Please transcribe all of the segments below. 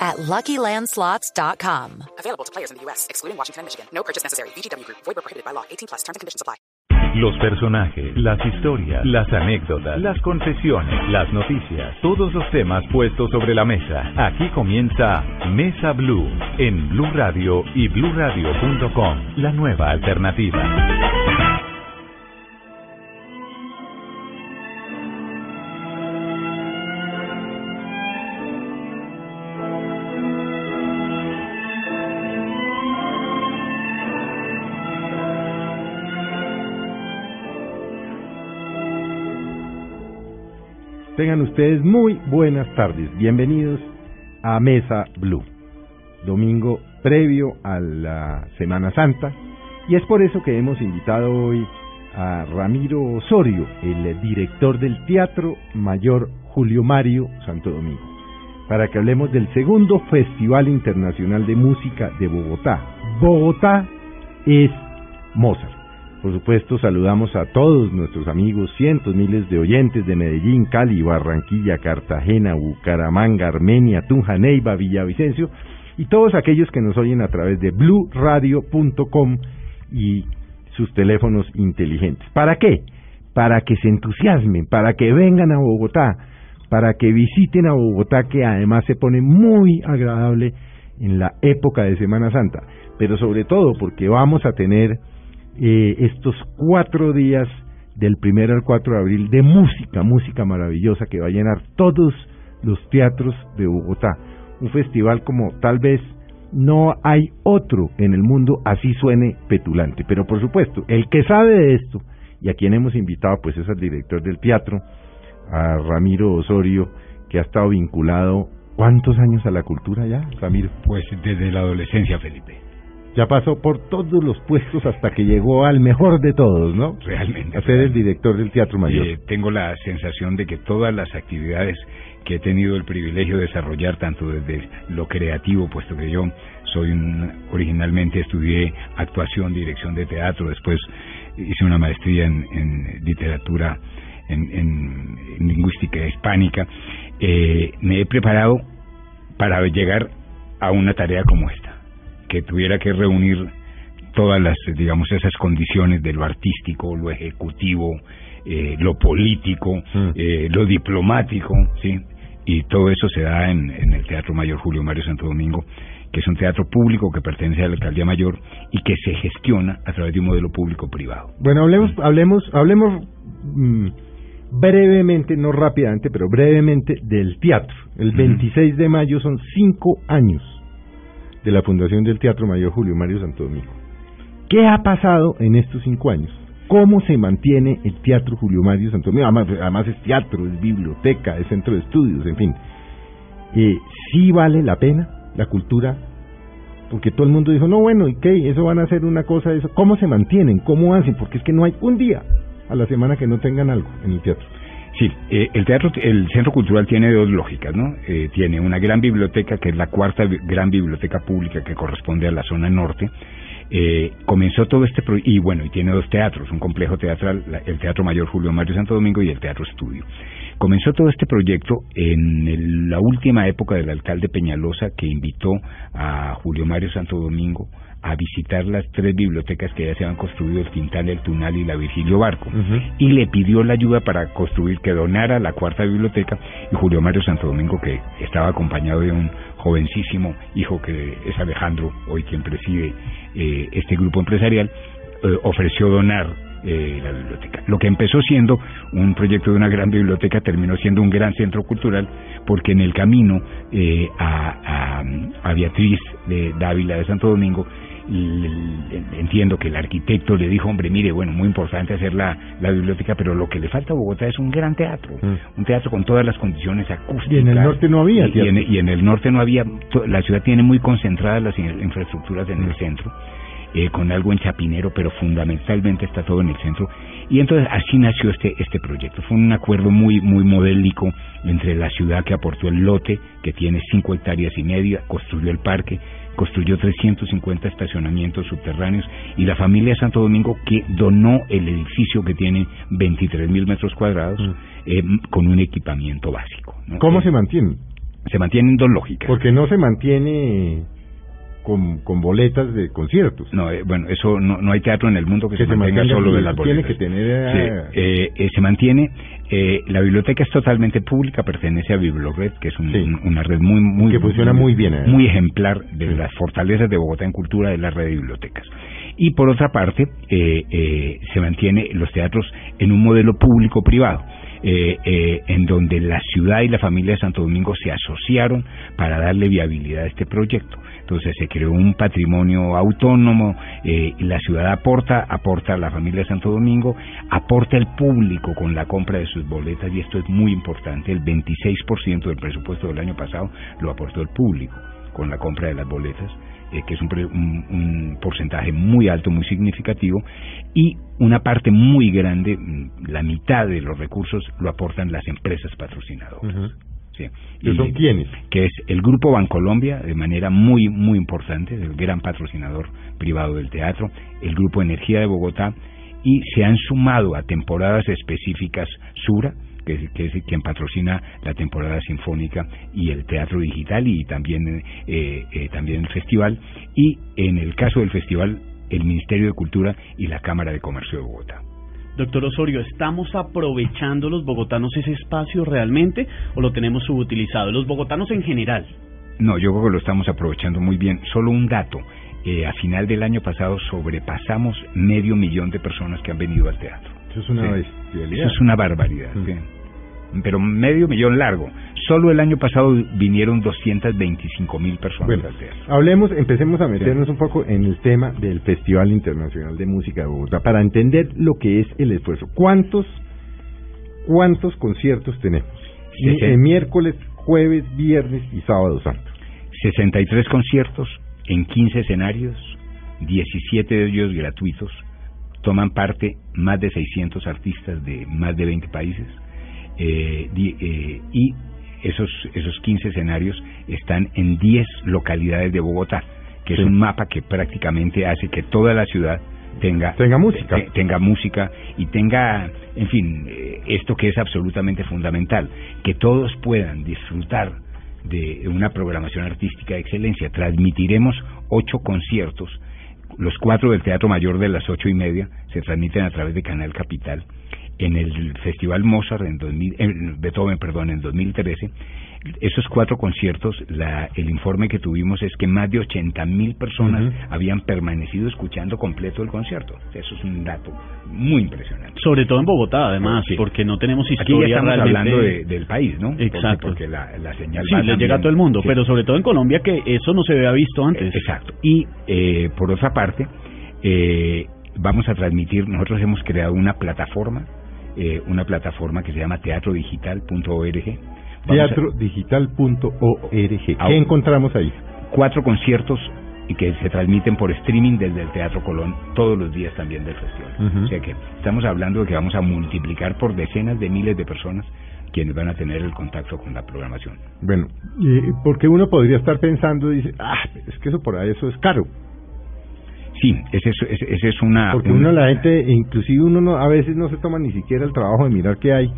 at LuckyLandSlots.com. Available to players in the U.S., excluding Washington and Michigan. No purchase necessary. VGW Group. Void prohibited by law. 18 plus. Terms and conditions apply. Los personajes, las historias, las anécdotas, las confesiones, las noticias, todos los temas puestos sobre la mesa. Aquí comienza Mesa Blue en Blue Radio y BlueRadio.com, la nueva alternativa. Tengan ustedes muy buenas tardes. Bienvenidos a Mesa Blue. Domingo previo a la Semana Santa. Y es por eso que hemos invitado hoy a Ramiro Osorio, el director del Teatro Mayor Julio Mario Santo Domingo, para que hablemos del segundo Festival Internacional de Música de Bogotá. Bogotá es Mozart. Por supuesto, saludamos a todos nuestros amigos, cientos, miles de oyentes de Medellín, Cali, Barranquilla, Cartagena, Bucaramanga, Armenia, Tunja, Neiva, Villavicencio y todos aquellos que nos oyen a través de bluradio.com y sus teléfonos inteligentes. ¿Para qué? Para que se entusiasmen, para que vengan a Bogotá, para que visiten a Bogotá, que además se pone muy agradable en la época de Semana Santa, pero sobre todo porque vamos a tener eh, estos cuatro días del primero al 4 de abril de música, música maravillosa que va a llenar todos los teatros de Bogotá. Un festival como tal vez no hay otro en el mundo así suene petulante. Pero por supuesto, el que sabe de esto y a quien hemos invitado pues es al director del teatro, a Ramiro Osorio, que ha estado vinculado ¿cuántos años a la cultura ya, Ramiro? Pues desde la adolescencia, Felipe. Ya pasó por todos los puestos hasta que llegó al mejor de todos, ¿no? Realmente. A ser el director del Teatro Mayor. Eh, tengo la sensación de que todas las actividades que he tenido el privilegio de desarrollar, tanto desde lo creativo, puesto que yo soy un, originalmente estudié actuación, dirección de teatro, después hice una maestría en, literatura, en, lingüística hispánica, eh, me he preparado para llegar a una tarea como esta que tuviera que reunir todas las, digamos, esas condiciones de lo artístico, lo ejecutivo, eh, lo político, mm. eh, lo diplomático, ¿sí? Y todo eso se da en, el Teatro Mayor Julio Mario Santo Domingo, que es un teatro público que pertenece a la Alcaldía Mayor y que se gestiona a través de un modelo público-privado. Bueno, hablemos, hablemos, hablemos mm, brevemente, no rápidamente, pero brevemente del teatro. El 26 de mayo son cinco años de la Fundación del Teatro Mayor Julio Mario Santo Domingo. ¿Qué ha pasado en estos cinco años? ¿Cómo se mantiene el Teatro Julio Mario Santo Domingo? Además, es teatro, es biblioteca, es centro de estudios, en fin. Eh, ¿Sí vale la pena la cultura? Porque todo el mundo dijo, no, bueno, ¿y qué? Eso van a hacer una cosa, eso. ¿Cómo se mantienen? ¿Cómo hacen? Porque es que no hay un día a la semana que no tengan algo en el teatro. Sí, eh, el teatro, el centro cultural tiene dos lógicas, ¿no? Eh, tiene una gran biblioteca que es la cuarta gran biblioteca pública que corresponde a la zona norte. Eh, comenzó todo este y bueno, y tiene dos teatros, un complejo teatral, el Teatro Mayor Julio Mario Santo Domingo y el Teatro Estudio. Comenzó todo este proyecto en la última época del alcalde Peñalosa que invitó a Julio Mario Santo Domingo a visitar las tres bibliotecas que ya se han construido, el Quintal, el Tunal y la Virgilio Barco, y le pidió la ayuda para construir, que donara la cuarta biblioteca, y Julio Mario Santo Domingo, que estaba acompañado de un jovencísimo hijo que es Alejandro, hoy quien preside eh, este grupo empresarial, eh, ofreció donar eh, la biblioteca. Lo que empezó siendo un proyecto de una gran biblioteca terminó siendo un gran centro cultural porque en el camino a, a, Beatriz de Dávila de Santo Domingo entiendo que el arquitecto le dijo, hombre, mire, bueno, muy importante hacer la, la biblioteca, pero lo que le falta a Bogotá es un gran teatro, mm. un teatro con todas las condiciones acústicas. Y en el norte no había y, y, en, el norte no había, la ciudad tiene muy concentradas las infraestructuras en el mm. centro. eh, con algo en Chapinero, pero fundamentalmente está todo en el centro. Y entonces así nació este, este proyecto. Fue un acuerdo muy, muy modélico entre la ciudad que aportó el lote, que tiene cinco hectáreas y media, construyó el parque, construyó 350 estacionamientos subterráneos y la familia Santo Domingo que donó el edificio que tiene 23 mil metros cuadrados Mm. eh, con un equipamiento básico. ¿no? ¿Cómo Eh, se mantienen? se mantienen dos lógicas. Porque no se mantiene con, con boletas de conciertos. No, eh, bueno, eso no, no hay teatro en el mundo que, Que se se mantenga mantenga solo de las tiene boletas. que tener, Sí, eh, eh, se mantiene. eh, la biblioteca es totalmente pública, pertenece a Biblored, que es un- Sí. un- una red muy, muy Que funciona muy bien, muy ejemplar de Sí. las fortalezas de Bogotá en cultura de la red de bibliotecas. Y por otra parte, eh, eh, se mantiene los teatros en un modelo público-privado. Eh, eh, en donde la ciudad y la familia de Santo Domingo se asociaron para darle viabilidad a este proyecto. Entonces se creó un patrimonio autónomo, eh, y la ciudad aporta, aporta a la familia de Santo Domingo, aporta el público con la compra de sus boletas y esto es muy importante, el 26% del presupuesto del año pasado lo aportó el público con la compra de las boletas, eh, que es un, un- un porcentaje muy alto, muy significativo, y una parte muy grande, mm, la mitad de los recursos lo aportan las empresas patrocinadoras. Ujú. Sí. ¿Que son quiénes? Que es el Grupo Bancolombia, de manera muy, muy importante, el gran patrocinador privado del teatro, el Grupo Energía de Bogotá, y se han sumado a temporadas específicas Sura, que es, que es quien patrocina la temporada sinfónica y el teatro digital y también, eh, eh, también el festival, y en el caso del festival, el Ministerio de Cultura y la Cámara de Comercio de Bogotá. Doctor Osorio, ¿estamos aprovechando los bogotanos ese espacio realmente o lo tenemos subutilizado? Los bogotanos en general. No, yo creo que lo estamos aprovechando muy bien. Solo un dato. eh, a final del año pasado sobrepasamos medio millón de personas que han venido al teatro. Eso es una Sí. bestialidad. Eso es una barbaridad. Mm. sí. Pero medio millón largo. Solo el año pasado vinieron 225 mil personas Bueno, hablemos, empecemos a meternos un poco en el tema del Festival Internacional de Música de Bogotá para entender lo que es el esfuerzo. ¿Cuántos, cuántos conciertos tenemos? Sesen- Eh, miércoles, jueves, viernes y sábado santo. 63 conciertos en 15 escenarios, 17 de ellos gratuitos. Toman parte más de 600 artistas de más de 20 países. Eh, di- eh, y esos, esos 15 escenarios están en 10 localidades de Bogotá, que Sí. es un mapa que prácticamente hace que toda la ciudad tenga, Tenga música. te- tenga música y tenga, en fin, eh, esto que es absolutamente fundamental, que todos puedan disfrutar de una programación artística de excelencia. Transmitiremos ocho conciertos, los cuatro del Teatro Mayor de las ocho y media se transmiten a través de Canal Capital. En el Festival Mozart, en 2000, en Beethoven, perdón, en 2013, esos cuatro conciertos, la, el informe que tuvimos es que más de 80 mil personas habían permanecido escuchando completo el concierto. Eso es un dato muy impresionante. Sobre todo en Bogotá, además, Sí. porque no tenemos Aquí ya historia estamos realmente. hablando de- del país, ¿no? Exacto. Porque, la, la señal Sí, va le llega a todo el mundo, sí. pero sobre todo en Colombia que eso no se había visto antes. Eh, Exacto. Y eh, por otra parte, eh, vamos a transmitir, nosotros hemos creado una plataforma, eh, una plataforma que se llama teatrodigital.org. Teatrodigital.org. ¿Qué encontramos ahí? cuatro conciertos y que se transmiten por streaming desde el Teatro Colón todos los días también del festival. O sea que estamos hablando de que vamos a multiplicar por decenas de miles de personas quienes van a tener el contacto con la programación. Bueno, y porque uno podría estar pensando, dice, ah, es que eso por ahí eso es caro. Sí, ese es, ese- ese es una... Porque un- uno, la gente, inclusive uno no, a veces no se toma ni siquiera el trabajo de mirar qué hay,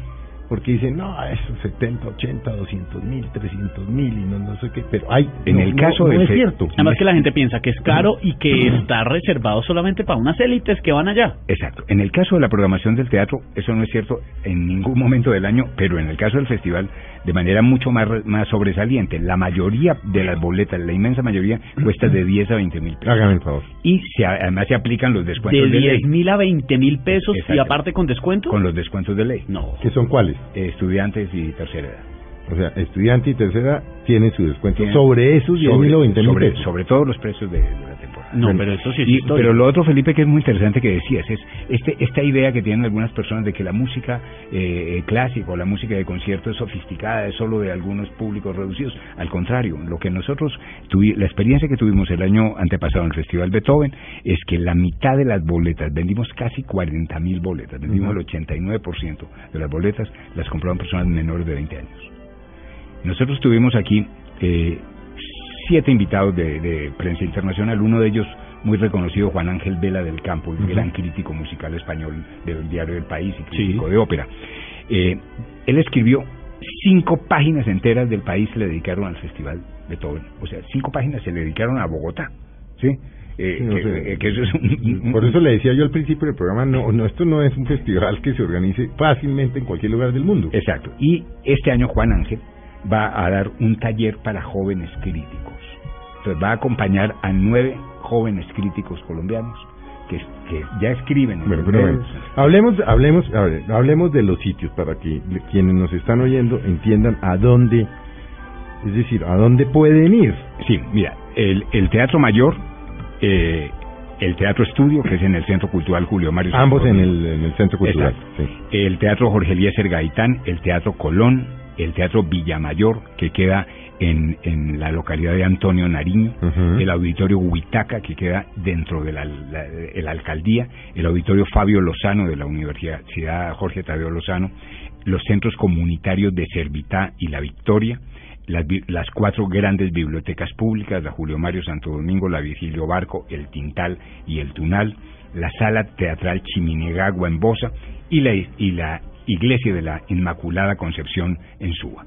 porque dicen, no, eso 70, 80, 200 mil, 300 mil y no, no sé qué, pero hay. En no, el no, caso no del es cierto. Además que la gente piensa que es caro y que está reservado solamente para unas élites que van allá. Exacto. En el caso de la programación del teatro, eso no es cierto en ningún momento del año, pero en el caso del festival, de manera mucho más, re- más sobresaliente. La mayoría de las boletas, la inmensa mayoría, cuesta de 10 a 20 mil pesos. Hágame el favor. Y se, además se aplican los De descuentos de, ley. 10 mil a 20 mil pesos y Exacto. aparte con descuento. Con los descuentos de ley. No. ¿Qué son cuáles? Eh, estudiantes y tercera edad. O sea, estudiante y tercera tienen su descuento Tienen- sobre esos 10 mil o 20 mil sobre, pesos. sobre todos los precios de, de. No, Bueno, pero eso sí es y-. Pero lo otro, Felipe, que es muy interesante que decías, es este, esta idea que tienen algunas personas de que la música eh, clásica o la música de concierto es sofisticada, es solo de algunos públicos reducidos. Al contrario, lo que nosotros tuvi- la experiencia que tuvimos el año antepasado en el Festival Beethoven es que la mitad de las boletas, vendimos casi 40 mil boletas, vendimos Ujú. el 89% de las boletas, las compraron personas menores de 20 años. Nosotros tuvimos aquí eh, siete invitados de, de prensa internacional, uno de ellos muy reconocido, Juan Ángel Vela del Campo, el gran crítico musical español del diario El País y crítico de ópera. Eh, él escribió cinco páginas enteras del país se le dedicaron al Festival Beethoven. O sea, cinco páginas se le dedicaron a Bogotá. ¿Sí? Eh, Sí, no que, sé. eh, que eso es un- Por eso le decía yo al principio del programa, no, no, esto no es un festival que se organice fácilmente en cualquier lugar del mundo. Exacto. Y este año Juan Ángel va a dar un taller para jóvenes críticos. Entonces va a acompañar a nueve jóvenes críticos colombianos que, que ya escriben. pero bueno, hablemos, hablemos, a ver, hablemos de los sitios para que quienes nos están oyendo entiendan a dónde, es decir, a dónde pueden ir. Sí, mira, el, el Teatro Mayor, eh, el Teatro Estudio, que es en el Centro Cultural Julio Mario. Ambos en el, en el centro cultural. Sí. el Teatro Jorge Eliezer Gaitán, el Teatro Colón, el Teatro Villamayor, que queda en, en la localidad de Antonio Nariño, el Auditorio Huitaca, que queda dentro de la, la- de la alcaldía, el Auditorio Fabio Lozano de la Universidad Jorge Tadeo Lozano, los centros comunitarios de Servitá y La Victoria, las, las cuatro grandes bibliotecas públicas, la Julio Mario Santo Domingo, la Virgilio Barco, el Tintal y el Tunal, la Sala Teatral Chiminegagua en Bosa y la, y la Iglesia de la Inmaculada Concepción en Suba.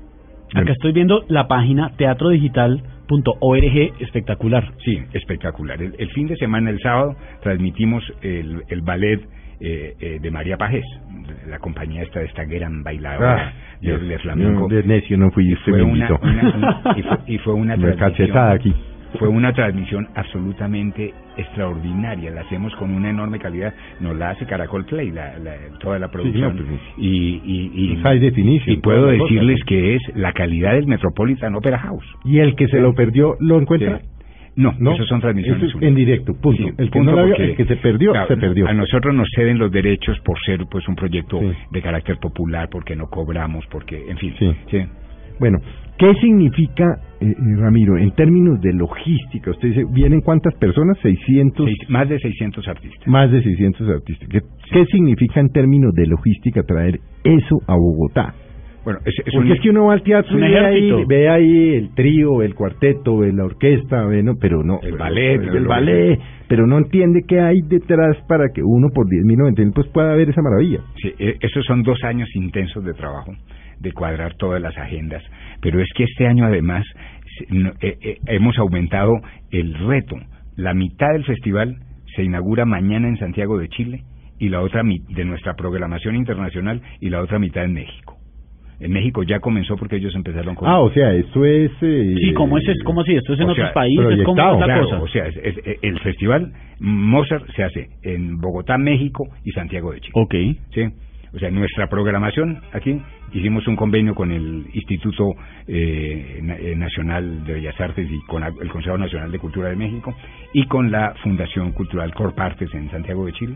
Acá estoy viendo la página teatrodigital.org, espectacular. Sí, espectacular. El, el fin de semana, el sábado, transmitimos el, el ballet eh, eh, de María Pajés, la compañía esta de esta gran bailadora Ah, de, de flamenco. yo de necio no fui, usted fue me una, una- una- y, fue, y fue una aquí. Fue una transmisión absolutamente extraordinaria. La hacemos con una enorme calidad. Nos la hace Caracol Play, la, la- toda la producción. no, pues, y, y, y, es high definition, y puedo cosa. decirles que es la calidad del Metropolitan Opera House. Y el que se lo perdió, ¿lo encuentra? Sí. No, No, esos son transmisiones eso es únicas. en directo, punto. Sí, el que punto, no la vio, porque, el que se perdió, claro, se perdió. A nosotros nos ceden los derechos por ser pues un proyecto Sí. de carácter popular, porque no cobramos, porque, en fin. Sí. sí. Bueno, ¿qué significa, eh, eh, Ramiro, en términos de logística? Usted dice, ¿vienen cuántas personas? 600, Seis- más de 600 artistas. más de 600 artistas. ¿Qué, qué significa en términos de logística traer eso a Bogotá? Bueno, es, es Porque un- es que uno va al teatro y ve ahí, ejército. ve ahí el trío, el cuarteto, ve la orquesta, ve, no, pero no. El pero- ballet, El, el- ballet, pero no entiende qué hay detrás para que uno por 10 mil, 90 mil, pues pueda ver esa maravilla. Sí, eh, esos son dos años intensos de trabajo, de cuadrar todas las agendas, pero es que este año además eh, eh, hemos aumentado el reto. La mitad del festival se inaugura mañana en Santiago de Chile y la otra mi- de nuestra programación internacional y la otra mitad en México. En México ya comenzó porque ellos empezaron con... Ah, o sea, eso es... eh, Sí, ¿cómo es, ¿cómo así? ¿Esto es en o otros sea, países? ¿Cómo proyectado, es la Claro, cosa? o sea, es- es- es- el festival Mozart se hace en Bogotá, México y Santiago de Chile. Ok. ¿sí? O sea, nuestra programación aquí hicimos un convenio con el Instituto eh, eh, Nacional de Bellas Artes y con el Consejo Nacional de Cultura de México y con la Fundación Cultural Corpartes en Santiago de Chile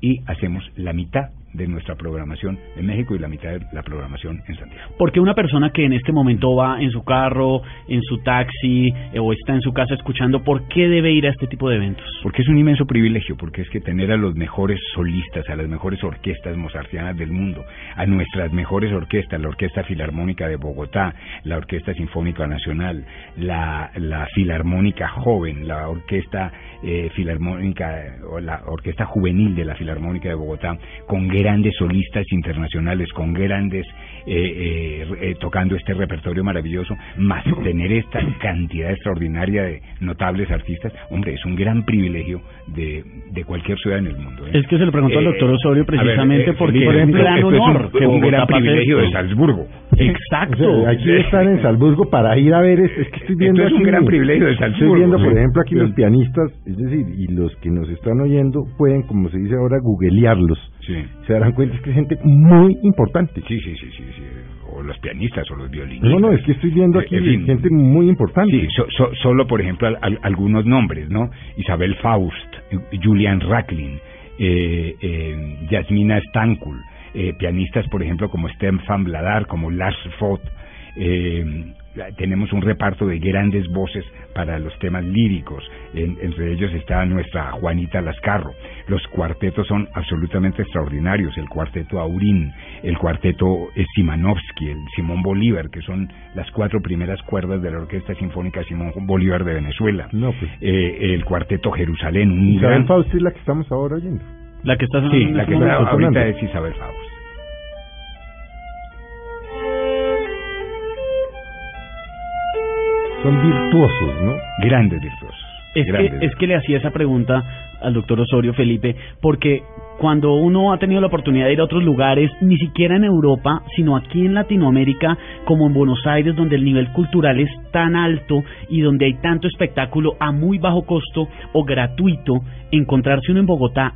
y hacemos la mitad de nuestra programación en México y la mitad de la programación en Santiago. Porque una persona que en este momento va en su carro, en su taxi eh, o está en su casa escuchando, ¿por qué debe ir a este tipo de eventos? Porque es un inmenso privilegio, porque es que tener a los mejores solistas, a las mejores orquestas mozartianas del mundo, a nuestras mejores orquestas, la Orquesta Filarmónica de Bogotá, la Orquesta Sinfónica Nacional, la, la Filarmónica Joven, la Orquesta eh, Filarmónica o la Orquesta Juvenil de la Filarmónica de Bogotá, con grandes solistas internacionales, con grandes eh, eh, eh, tocando este repertorio maravilloso, más tener esta cantidad extraordinaria de notables artistas, hombre, es un gran privilegio de, de cualquier ciudad en el mundo. ¿eh? Es que se lo preguntó al Eh, doctor Osorio ver, precisamente eh, porque por es un ejemplo, gran esto es un- honor que un, Bogotá gran privilegio de. Salzburgo. Exacto. O sea, hay que estar en Salzburgo para ir a ver, es, es que estoy viendo Esto es un aquí- gran privilegio de Estoy Salzburgo. viendo, por ejemplo, aquí los pianistas, es decir, y los que nos están oyendo pueden, como se dice ahora, googlearlos. Sí. Se darán cuenta es que es gente muy importante. Sí, sí, sí, sí, sí. o los pianistas o los violinistas. No, no, es que estoy viendo Eh, aquí en fin. gente muy importante. Sí, so- so- solo por ejemplo al- al- algunos nombres, ¿no? Isabel Faust, Julian Racklin, eh, eh, Yasmina Stankul, eh, pianistas por ejemplo como Stefan Bladar, como Lars Foth, eh, tenemos un reparto de grandes voces para los temas líricos, En- entre ellos está nuestra Juanita Lascarro. Los cuartetos son absolutamente extraordinarios, el cuarteto Aurín, el cuarteto Simanovsky, el Simón Bolívar, que son las cuatro primeras cuerdas de la Orquesta Sinfónica Simón Bolívar de Venezuela. No, pues. Eh, el cuarteto Jerusalén, un Isabel gran... Faust es la que estamos ahora oyendo. La que está sonando Sí, en la este que está ahorita sonando. es Isabel Faust. Son virtuosos, ¿no? Grandes virtuosos. Es grandes que, es que le hacía esa pregunta al doctor Osorio Felipe, porque cuando uno ha tenido la oportunidad de ir a otros lugares, ni siquiera en Europa, sino aquí en Latinoamérica, como en Buenos Aires, donde el nivel cultural es tan alto y donde hay tanto espectáculo a muy bajo costo o gratuito, encontrarse uno en Bogotá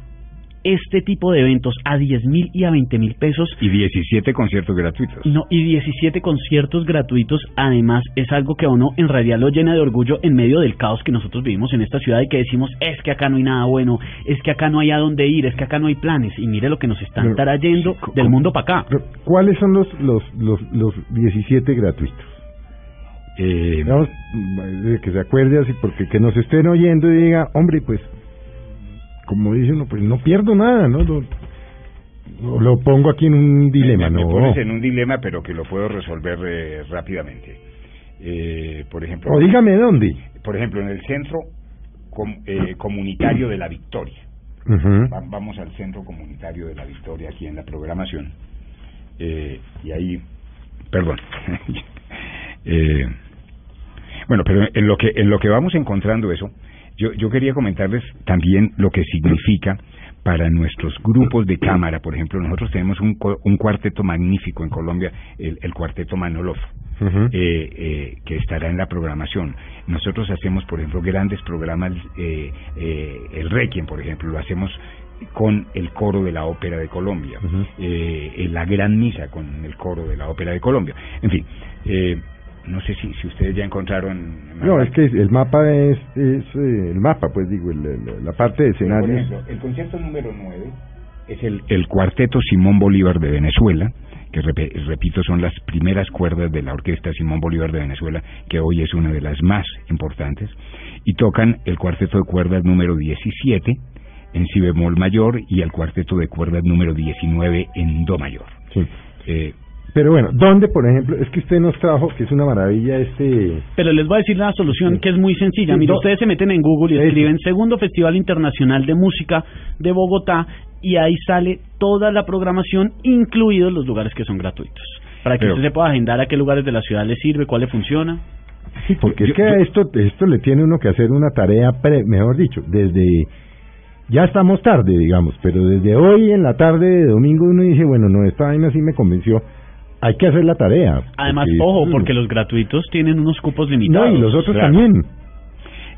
este tipo de eventos a 10 mil y a 20 mil pesos Y 17 conciertos gratuitos. no, y 17 conciertos gratuitos, además, es algo que a uno en realidad lo llena de orgullo en medio del caos que nosotros vivimos en esta ciudad y que decimos, es que acá no hay nada bueno, es que acá no hay a dónde ir, es que acá no hay planes. Y mire lo que nos están Pero, trayendo sí, del mundo para acá. Pero, ¿Cuáles son los, los, los, los 17 gratuitos? Eh, de que se acuerde así, porque que nos estén oyendo y diga, hombre, pues, como dice uno, pues no pierdo nada, ¿no? Lo, lo- lo pongo aquí en un dilema, me, me ¿no? pones en un dilema, pero que lo puedo resolver eh, rápidamente. Eh, por ejemplo, O dígame dónde. por ejemplo, en el centro com- eh, comunitario de la Victoria. Vamos al centro comunitario de la Victoria aquí en la programación. Eh, y ahí, perdón. Eh, bueno, pero en lo que en lo que vamos encontrando eso, yo yo quería comentarles también lo que significa para nuestros grupos de cámara, por ejemplo, nosotros tenemos un, un cuarteto magnífico en Colombia, el, el cuarteto Manolov, eh, eh, que estará en la programación. Nosotros hacemos, por ejemplo, grandes programas, eh, eh, el Requiem, por ejemplo, lo hacemos con el coro de la Ópera de Colombia, eh, en la Gran Misa con el coro de la Ópera de Colombia. En fin, eh, no sé si, si ustedes ya encontraron... No, es que el mapa es, es eh, el mapa, pues digo, el- el- la parte de Por escenarios. ejemplo, el concierto número 9 es el, el cuarteto Simón Bolívar de Venezuela, que repito son las primeras cuerdas de la orquesta Simón Bolívar de Venezuela, que hoy es una de las más importantes, y tocan el cuarteto de cuerdas número 17 en si bemol mayor y el cuarteto de cuerdas número 19 en do mayor. Sí. Eh, Pero bueno, ¿dónde, por ejemplo? Es que usted nos trajo, que es una maravilla, este... Pero les voy a decir la solución que es muy sencilla. Mira, ustedes se meten en Google y escriben Segundo Festival Internacional de Música de Bogotá y ahí sale toda la programación, incluidos los lugares que son gratuitos. Para que Pero- usted se pueda agendar a qué lugares de la ciudad le sirve, cuál le funciona. Sí, porque Yo- es que yo- a esto, esto le tiene uno que hacer una tarea, pre- mejor dicho, desde... Ya estamos tarde, digamos, pero desde hoy en la tarde de domingo uno dice, bueno, no, esta vaina sí me convenció, hay que hacer la tarea. Además, porque ojo, porque los gratuitos tienen unos cupos No, limitados. y los otros claro. también.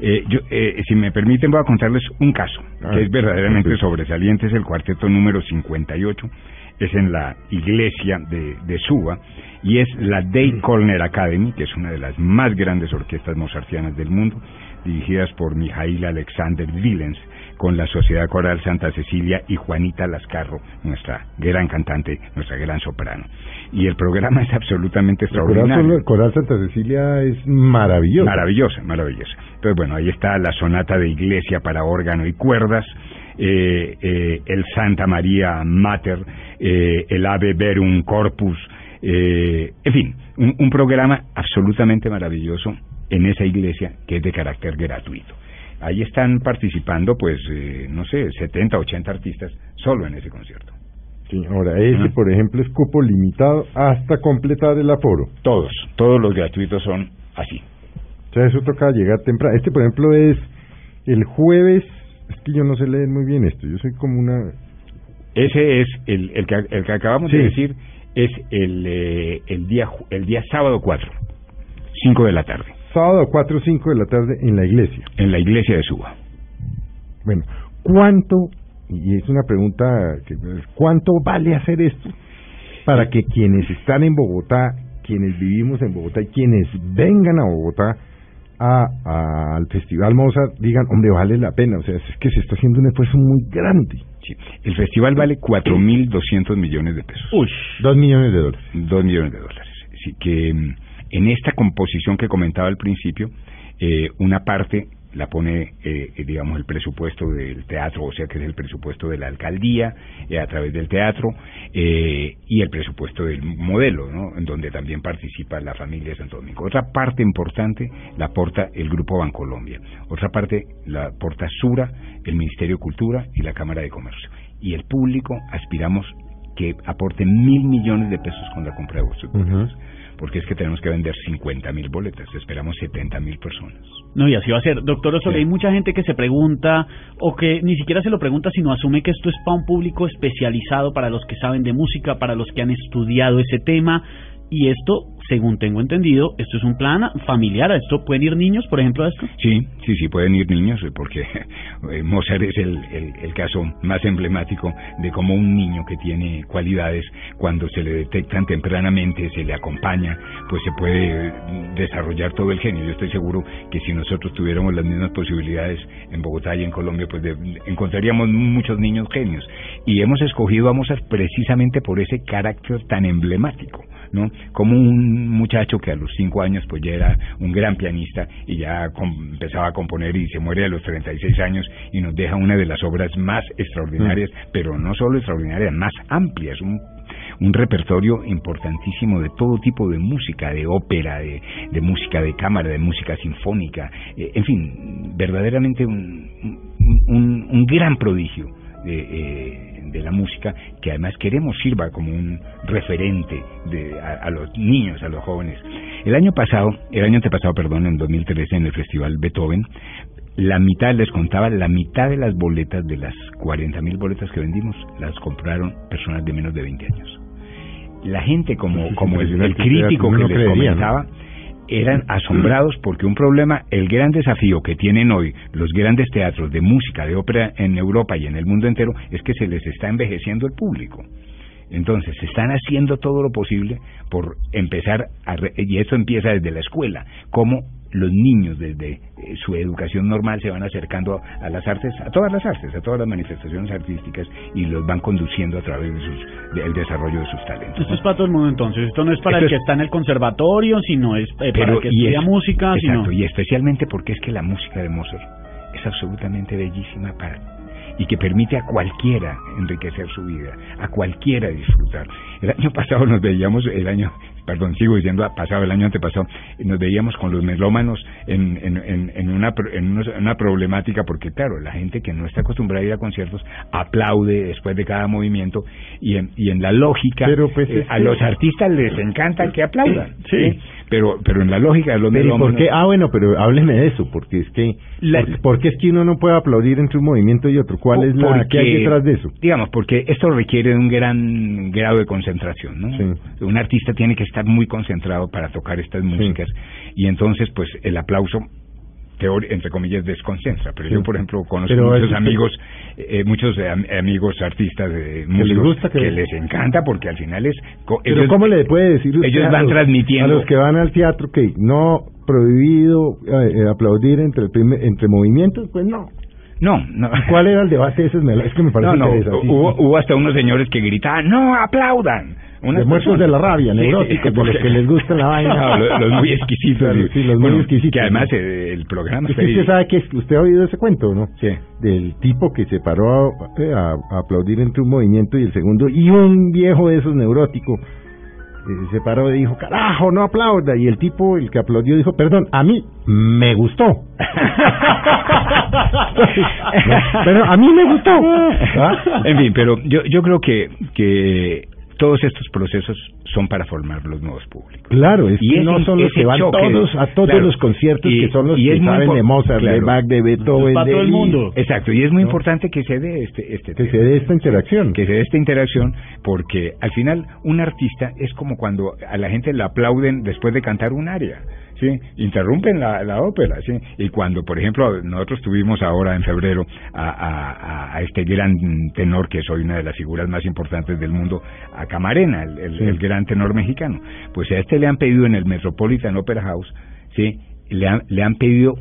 Eh, yo, eh, si me permiten, voy a contarles un caso Ah, que es verdaderamente sí. sobresaliente. Es el cuarteto número 58. Es en la iglesia de, de Suba y es la Dave Colner Academy, que es una de las más grandes orquestas mozartianas del mundo, dirigidas por Mijail Alexander Willens, con la Sociedad Coral Santa Cecilia y Juanita Lascarro, nuestra gran cantante, nuestra gran soprano. Y el programa es absolutamente El extraordinario. Solo- Coral Santa Cecilia es maravilloso. Maravillosa, maravillosa. Entonces, bueno, ahí está la sonata de iglesia para órgano y cuerdas, eh, eh, el Santa María Mater, eh, el Ave Verum Corpus, eh, en fin, un, un programa absolutamente maravilloso en esa iglesia que es de carácter gratuito. Ahí están participando, pues, eh, no sé, 70, 80 artistas solo en ese concierto. Sí, ahora, ese, por ejemplo, es cupo limitado hasta completar el aforo. Todos, todos los gratuitos son así. O sea, eso toca llegar temprano. Este, por ejemplo, es el jueves. Es que yo no sé leer muy bien esto. Yo soy como una. Ese es el, el, que, el que acabamos Sí. de decir, es el, eh, el, día, el día sábado 4, 5 de la tarde, Sábado 4 o 5 de la tarde en la iglesia. en la iglesia de Suba. Bueno, ¿cuánto? Y es una pregunta que. ¿Cuánto vale hacer esto? Para que quienes están en Bogotá quienes vivimos en Bogotá y quienes vengan a Bogotá a, al Festival Mozart digan, hombre, vale la pena. O sea, es que se está haciendo un esfuerzo muy grande. Sí. El festival vale 4.200 millones de pesos. Uy, dos millones de dólares. Dos millones de dólares. Así que mm, en esta composición que comentaba al principio, eh, una parte la pone, eh, digamos, el presupuesto del teatro, o sea, que es el presupuesto de la alcaldía eh, a través del teatro, eh, y el presupuesto del modelo, ¿no? En donde también participa la familia de Santo Domingo. Otra parte importante la aporta el Grupo Bancolombia. Otra parte la aporta Sura, el Ministerio de Cultura y la Cámara de Comercio. Y el público aspiramos que aporte mil millones de pesos con la compra de bolsos porque es que tenemos que vender 50 mil boletas, esperamos 70 mil personas. No, y así va a ser. Doctor Osorio, hay mucha gente que se pregunta, o que ni siquiera se lo pregunta, sino asume que esto es para un público especializado, para los que saben de música, para los que han estudiado ese tema, y esto según tengo entendido, esto es un plan familiar. ¿A esto pueden ir niños, por ejemplo, a esto? Sí, sí, sí, pueden ir niños, eh, porque eh, Mozart es el, el, caso más emblemático de cómo un niño que tiene cualidades, cuando se le detectan tempranamente, se le acompaña, pues se puede desarrollar todo el genio. Yo estoy seguro que si nosotros tuviéramos las mismas posibilidades en Bogotá y en Colombia, pues encontraríamos muchos niños genios. Y hemos escogido a Mozart precisamente por ese carácter tan emblemático, ¿no? Como un muchacho que a los cinco años pues ya era un gran pianista y ya empezaba a componer y se muere a los 36 años y nos deja una de las obras más extraordinarias, mm. pero no solo extraordinarias, más amplias, un un repertorio importantísimo de todo tipo de música, de ópera, de, de música de cámara, de música sinfónica, eh, en fin, verdaderamente un, un, un gran prodigio de, eh, de la música que además queremos sirva como un referente de, a, los niños, a los jóvenes. El año pasado, el año antepasado, perdón, en 2013 en el Festival Beethoven, la mitad, les contaba, la mitad de las boletas, de las 40.000 boletas que vendimos, las compraron personas de menos de 20 años. La gente, como, como el, crítico que les comentaba, eran asombrados porque un problema, el gran desafío que tienen hoy los grandes teatros de música, de ópera en Europa y en el mundo entero, es que se les está envejeciendo el público. Entonces, están haciendo todo lo posible por empezar, a y eso empieza desde la escuela, como los niños desde eh, su educación normal se van acercando a las artes, a todas las artes, a todas las manifestaciones artísticas y los van conduciendo a través de sus, del desarrollo de sus talentos. Esto es para todo el mundo entonces, esto no es para el que está en el conservatorio, sino es eh, para el que estudia música. Exacto, y especialmente porque es que la música de Mozart es absolutamente bellísima para y que permite a cualquiera enriquecer su vida, a cualquiera disfrutar. El año pasado nos veíamos, el año, perdón, sigo diciendo pasado, el año antepasado, nos veíamos con los melómanos en, en, en, una, en una problemática porque, claro, la gente que no está acostumbrada a ir a conciertos aplaude después de cada movimiento y en, y en la lógica, pues, eh, a los artistas les encanta que aplaudan. Sí. Pero, pero en la lógica de los melómanos... Ah, bueno, pero hábleme de eso, porque es que... ¿Por qué es que uno no puede aplaudir entre un movimiento y otro? ¿Cuál es la que hay detrás de eso? Digamos, porque esto requiere de un gran grado de concentración, ¿no? Un artista tiene que estar muy concentrado para tocar estas músicas y entonces, pues, el aplauso entre comillas desconcentra pero yo por ejemplo conozco muchos amigos eh, muchos amigos artistas de músicos que, les encanta porque al final es pero cómo le puede decir usted ellos van transmitiendo a los que van al teatro que no prohibido eh, eh, aplaudir entre entre movimientos pues no. No, no. ¿Cuál era el debate? Ese es que me parece no, no, hubo, hubo hasta unos señores que gritaban, no, aplaudan de muertos de la rabia, neuróticos, de los que les gusta la vaina. los, muy exquisitos. sí, los muy exquisitos. Que además eh, el programa... Es que usted sabe que usted ha oído ese cuento, ¿no? Sí. Del tipo que se paró a, aplaudir entre un movimiento y el segundo, y un viejo de esos neuróticos eh, se paró y dijo, carajo, no aplauda. Y el tipo, el que aplaudió, dijo, perdón, a mí me gustó. pero a mí me gustó. ¿Ah? En fin, pero yo, yo creo que, que todos estos procesos son para formar los nuevos públicos. Claro, es y no son los que van todos a todos los conciertos que son los que saben de Mozart, de Bach, de Beethoven, para todo el mundo. Exacto, y es muy importante que se dé este, este que se dé esta interacción, que se dé esta interacción, porque al final un artista es como cuando a la gente le aplauden después de cantar un aria. ¿Sí? Interrumpen la, la ópera, ¿sí? Y cuando, por ejemplo, nosotros tuvimos ahora en febrero a, a, a este gran tenor, que es hoy una de las figuras más importantes del mundo, a Camarena, el, el, el gran tenor mexicano, pues a este le han pedido en el Metropolitan Opera House, ¿sí? Le han, le han pedido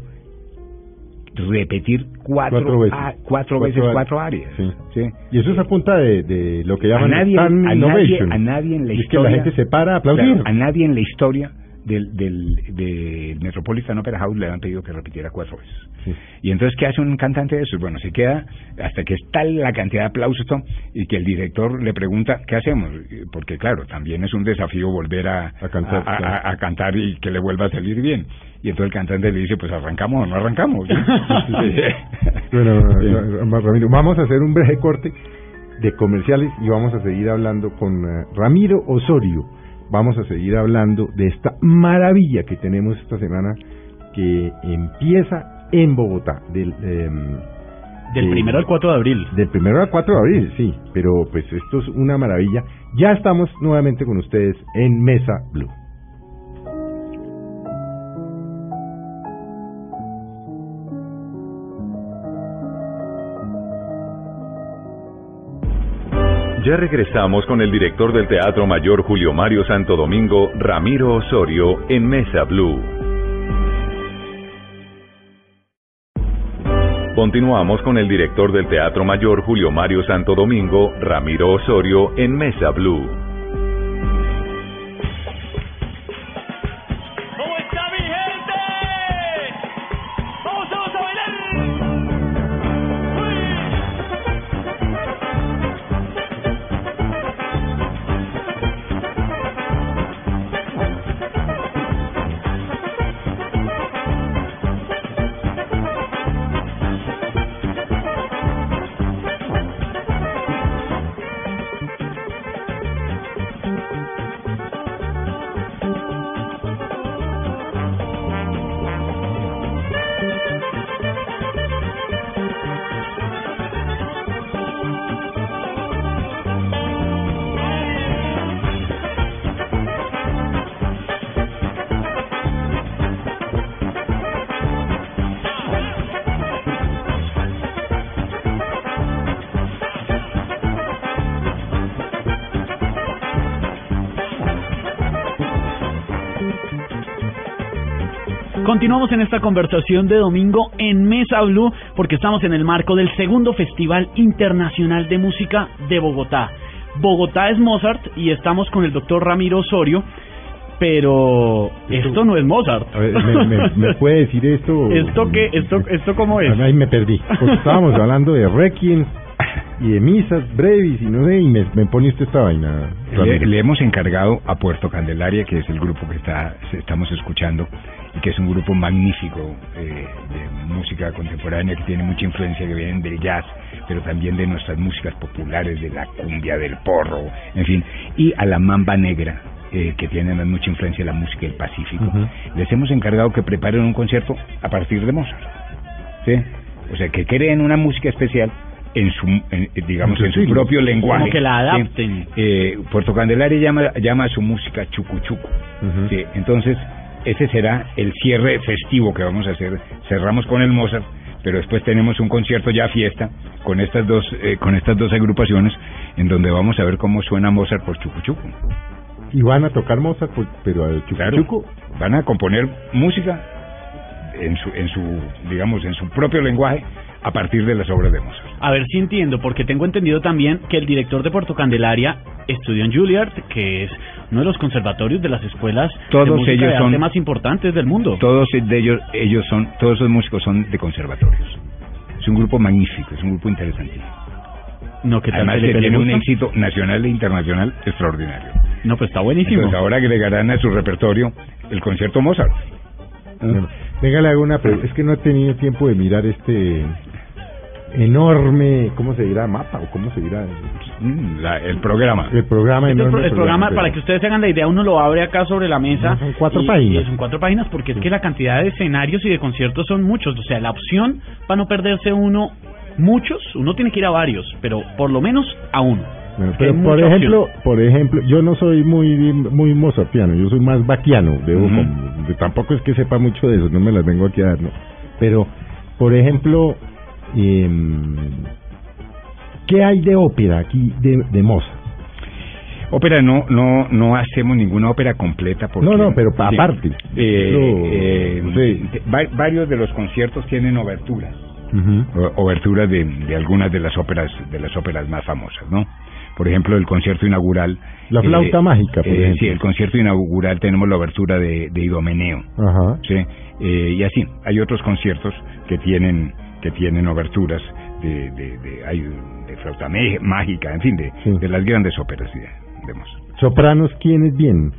repetir cuatro, Cuatro veces. a- cuatro, veces cuatro áreas. Sí. ¿sí? Y eso es a punta de, de lo que A llaman nadie, a, nadie, innovation. a nadie en la Y es que historia. la gente se para a aplaudir. Claro, a nadie en la historia del, del, del Metropolitan Opera House le han pedido que repitiera cuatro veces. Sí. Y entonces, ¿qué hace un cantante de esos? Bueno, se queda hasta que está la cantidad de aplausos y que el director le pregunta, ¿qué hacemos? Porque, claro, también es un desafío volver a, A cantar, a, a- claro. a cantar y que le vuelva a salir bien. Y entonces el cantante le dice, pues arrancamos o no arrancamos. Bueno, Ramiro, vamos a hacer un breve corte de comerciales y vamos a seguir hablando con eh, Ramiro Osorio. Vamos a seguir hablando de esta maravilla que tenemos esta semana que empieza en Bogotá, del, em, Del Sí. primero al 4 de abril. del primero al 4 de abril, sí, pero pues esto es una maravilla. Ya estamos nuevamente con ustedes en Mesa Blue. Ya regresamos con el director del Teatro Mayor Julio Mario Santo Domingo, Ramiro Osorio, en Mesa Blue. Continuamos con el director del Teatro Mayor Julio Mario Santo Domingo, Ramiro Osorio, en Mesa Blue. Continuamos en esta conversación de domingo en Mesa Blue porque estamos en el marco del segundo Festival Internacional de Música de Bogotá. Bogotá es Mozart y estamos con el doctor Ramiro Osorio, pero esto no es Mozart. A ver, ¿me, me- me puede decir esto? ¿Esto qué? ¿Esto, esto cómo es? Ahí me perdí. Porque estábamos hablando de requiem y de misas brevis y no sé, y me, me pone usted esta vaina. Le, le hemos encargado a Puerto Candelaria, que es el grupo que está estamos escuchando, y que es un grupo magnífico eh, de música contemporánea que tiene mucha influencia que vienen del jazz, pero también de nuestras músicas populares, de la cumbia, del porro, en fin, y a la mamba negra, eh, que tiene además mucha influencia de la música del Pacífico. Ujú. Les hemos encargado que preparen un concierto a partir de Mozart. ¿sí? O sea, que creen una música especial en su, en- digamos, En su propio lenguaje. Como que la ¿sí? adapten. Eh, Puerto Candelaria llama, llama a su música chucu chucu. Ujú. Sí, entonces, ese será el cierre festivo que vamos a hacer. Cerramos con el Mozart, pero después tenemos un concierto ya fiesta con estas dos eh, con estas dos agrupaciones en donde vamos a ver cómo suena Mozart por chucu chucu. Y van a tocar Mozart, pues, pero al chucu Claro, van a componer música en su en su digamos en su propio lenguaje a partir de las obras de Mozart. A ver si entiendo, porque tengo entendido también que el director de Puerto Candelaria estudió en Juilliard, que es uno de los conservatorios de las escuelas Todos de música ellos de arte son- más importantes del mundo. Todos de ellos, ellos son, todos esos músicos son de conservatorios. Es un grupo magnífico, es un grupo interesantísimo. No, que Además que tiene un éxito nacional e internacional extraordinario. No, pues está buenísimo. Entonces ahora agregarán a su repertorio el concierto Mozart. Venga, le hago una pregunta. Es que no he tenido tiempo de mirar este enorme, ¿cómo se dirá? Mapa o cómo se dirá. La- el programa. El programa Este enorme. el programa, para que ustedes se hagan la idea, uno lo abre acá sobre la mesa. No, son cuatro y- páginas. y son cuatro páginas porque es que la cantidad de escenarios y de conciertos son muchos. O sea, la opción para no perderse uno, muchos, uno tiene que ir a varios, pero por lo menos a uno. Bueno, pero por ejemplo, opción. por ejemplo, yo no soy muy muy mozartiano, yo soy más baquiano, debo pues, tampoco es que sepa mucho de eso, no me las vengo aquí a dar, ¿no? Pero, por ejemplo, em, ¿qué hay de ópera aquí de, de Mozart? Ópera no no no hacemos ninguna ópera completa porque No, no, pero aparte. Eh, eh, sí. varios de los conciertos tienen oberturas o- oberturas de, de algunas de las óperas de las óperas más famosas no por ejemplo el concierto inaugural La flauta mágica, por ejemplo. sí el concierto inaugural tenemos la obertura de, de Idomeneo Ajá. sí Eh, y así hay otros conciertos que tienen que tienen oberturas de de, de, hay de flauta mágica en fin de, Sí. de las grandes óperas Mozart. Sopranos, ¿quiénes vienen?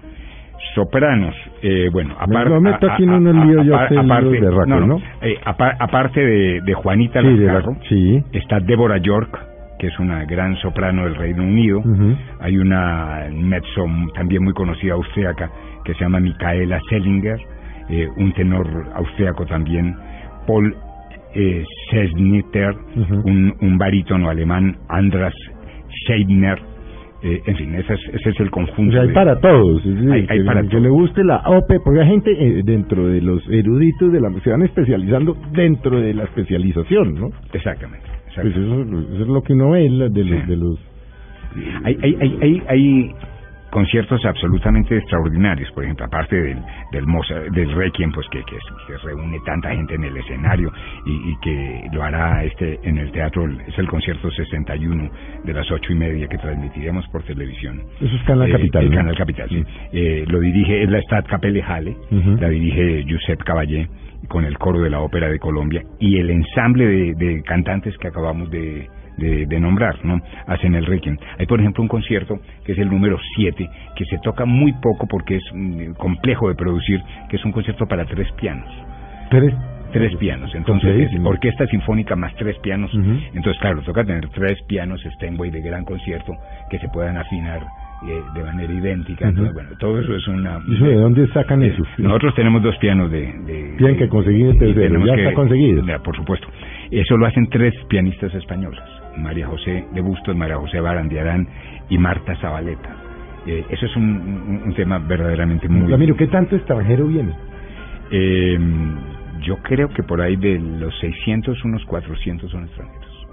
Sopranos, eh, bueno, aparte... me meto aquí en unos líos, yo sé, líos berracos, ¿no? eh, apa- aparte de, de Juanita Sí, de la- Lascarro, sí. está Deborah York, que es una gran soprano del Reino Unido. Hay una mezzo también muy conocida austriaca que se llama Micaela Sellinger, eh, un tenor austriaco también, Paul eh, Sesniter, Ujú. un, un barítono alemán, Andras Scheibner, eh, en fin, ese es, ese es el O conjunto. sea, hay de- para todos. es decir, Hay- hay que, para que todos. le guste la OPE, porque hay gente eh, dentro de los eruditos de la se van especializando dentro de la especialización, ¿no? Exactamente. Pues exactamente. eso, eso es lo que uno ve de los, Sí. de los Hay, hay, hay, hay, hay conciertos absolutamente extraordinarios, por ejemplo, aparte del, del Mozart, del Requiem, pues que, que, que reúne tanta gente en el escenario y, y que lo hará este en el teatro, es el concierto 61 de las ocho y media que transmitiremos por televisión. Eso es Canal Eh, Capital, el ¿no? Canal Capital, sí. Eh, lo dirige, es la Stadtkapelle Halle, Ujú. la dirige Giuseppe Caballé con el coro de la Ópera de Colombia y el ensamble de, de cantantes que acabamos de, de, de nombrar, ¿no? Hacen el Requiem. Hay, por ejemplo, un concierto que es el número 7, que se toca muy poco porque es mm, complejo de producir, que es un concierto para tres pianos. tres Tres pianos, entonces es orquesta sinfónica más tres pianos. Entonces, claro, toca tener tres pianos Steinway de gran concierto que se puedan afinar eh, de manera idéntica. Entonces, bueno, todo eso es una... ¿Y eso de dónde sacan Eh, eso? Nosotros tenemos dos pianos de... de- Tienen que conseguir el y tercero, tenemos ya que- está conseguido. Ya, por supuesto. Eso lo hacen tres pianistas españolas. María José de Bustos, María José Barandiarán y Marta Zabaleta. Eh, eso es un, un- un tema verdaderamente muy... Ramiro, ¿qué tanto extranjero viene? Eh, yo creo que por ahí de los 600, unos 400 son extranjeros.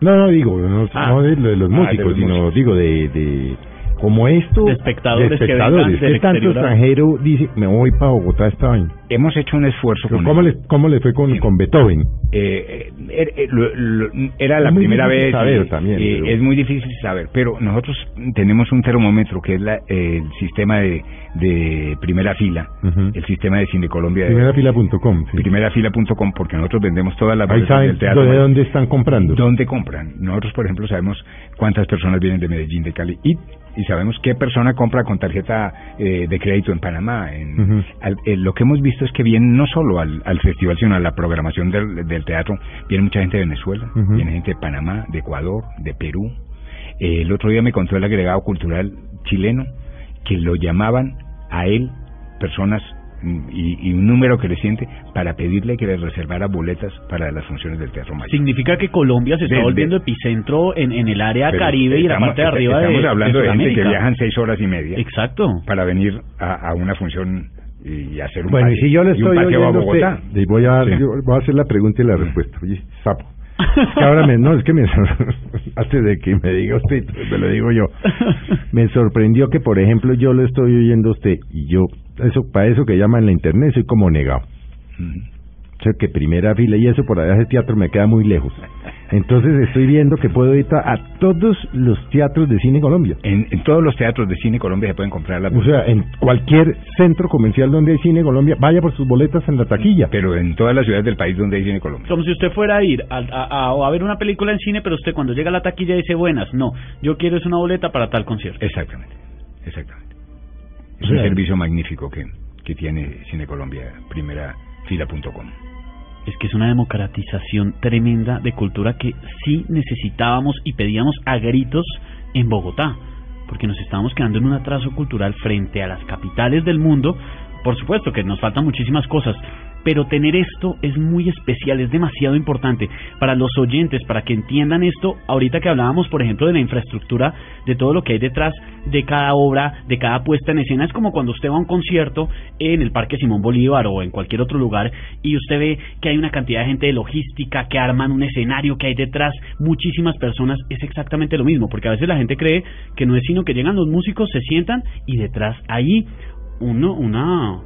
No, no, digo, no, Ah. no de, lo de los Ah, de músicos, los sino músicos. digo de, de como esto De espectadores de que espectadores. vengan del ¿Qué tanto exterior extranjero dice, me voy para Bogotá esta vaina? Hemos hecho un esfuerzo con ¿Cómo, le, ¿Cómo le fue con, Sí. con Beethoven? Eh, eh, er- eh, lo- lo- era la primera vez. saber y- también, y pero- Es muy difícil saber, pero nosotros tenemos un termómetro que es la, eh, el sistema de, de primera fila, Ujú. el sistema de Cine Colombia. Primerafila.com. Sí. Primerafila.com, porque nosotros vendemos todas las Ahí saben del teatro. de dónde están comprando. ¿Dónde compran? Nosotros, por ejemplo, sabemos cuántas personas vienen de Medellín, de Cali, y, y sabemos qué persona compra con tarjeta eh, de crédito en Panamá. En, Ujú. al- eh, lo que hemos visto es que vienen no solo al, al festival, sino a la programación del, del teatro. Viene mucha gente de Venezuela, viene gente de Panamá, de Ecuador, de Perú. Eh, el otro día me contó el agregado cultural chileno que lo llamaban a él personas mm, y, y un número creciente para pedirle que le reservara boletas para las funciones del Teatro Mayor. Significa que Colombia se está De- de- volviendo epicentro en, en el área caribe y la estamos- parte de arriba de Estamos hablando de, gente que viajan seis horas y media Exacto. para venir a, a una función y hacer un Bueno, y si yo le y estoy a oyendo a usted, le voy a, Sí. yo voy a hacer la pregunta y la respuesta. Oye, sapo. Es que ahora me, no, es que me, antes de que me diga usted, me lo digo yo. Me sorprendió que, por ejemplo, yo lo estoy oyendo a usted y yo, eso, para eso que llaman la internet, soy como negado. Ujú. O sea, que primera fila y eso por allá ese teatro me queda muy lejos. Entonces estoy viendo que puedo ir a todos los teatros de cine Colombia. En, en todos los teatros de cine Colombia se pueden comprar las O sea, en cualquier centro comercial donde hay cine Colombia, vaya por sus boletas en la taquilla. pero en todas las ciudades del país donde hay cine Colombia. Como si usted fuera a ir a, a, a- a ver una película en cine, pero usted cuando llega a la taquilla dice, buenas, no, yo quiero es una boleta para tal concierto. Exactamente, exactamente. Es O un servicio magnífico que, que tiene Cine Colombia, Es que es una democratización tremenda de cultura que sí necesitábamos y pedíamos a gritos en Bogotá, porque nos estábamos quedando en un atraso cultural frente a las capitales del mundo. Por supuesto que nos faltan muchísimas cosas. Pero tener esto es muy especial, es demasiado importante para los oyentes, para que entiendan esto. Ahorita que hablábamos, por ejemplo, de la infraestructura, de todo lo que hay detrás de cada obra, de cada puesta en escena, es como cuando usted va a un concierto en el Parque Simón Bolívar o en cualquier otro lugar y usted ve que hay una cantidad de gente de logística, que arman un escenario, que hay detrás muchísimas personas, es exactamente lo mismo, porque a veces la gente cree que no es sino que llegan los músicos, se sientan y detrás ahí uno, una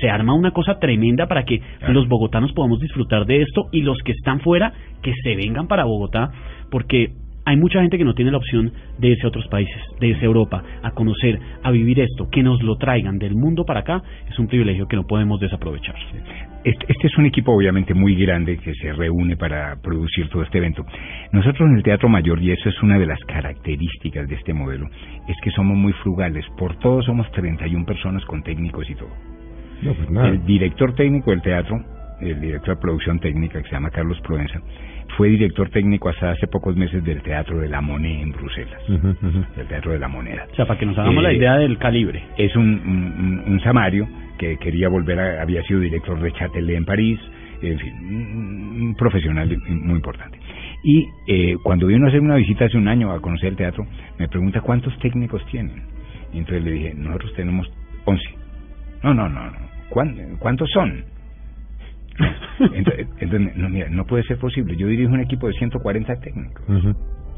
se arma una cosa tremenda para que los bogotanos podamos disfrutar de esto y los que están fuera que se vengan para Bogotá porque hay mucha gente que no tiene la opción de irse a otros países, de irse a Europa, a conocer, a vivir esto, que nos lo traigan del mundo para acá, es un privilegio que no podemos desaprovechar. Este, este es un equipo obviamente muy grande que se reúne para producir todo este evento. Nosotros en el Teatro Mayor, y eso es una de las características de este modelo, es que somos muy frugales. Por todo somos 31 personas con técnicos y todo. No, pues nada. El director técnico del teatro, el director de producción técnica que se llama Carlos Provenza, fue director técnico hasta hace pocos meses del Teatro de la Moneda en Bruselas, ujú. del Teatro de la Moneda. O sea, para que nos hagamos la Eh, idea del calibre. Es un, un, samario que quería volver a, había sido director de Châtelet en París, en fin, un, un profesional muy importante. Y eh, cuando vino a hacer una visita hace un año a conocer el teatro, me pregunta cuántos técnicos tienen. Y entonces le dije, nosotros tenemos 11. No, no, no, no. ¿Cuán- ¿Cuántos son? Entonces, entonces, no, mira, no puede ser posible. Yo dirijo un equipo de 140 técnicos.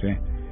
¿sí?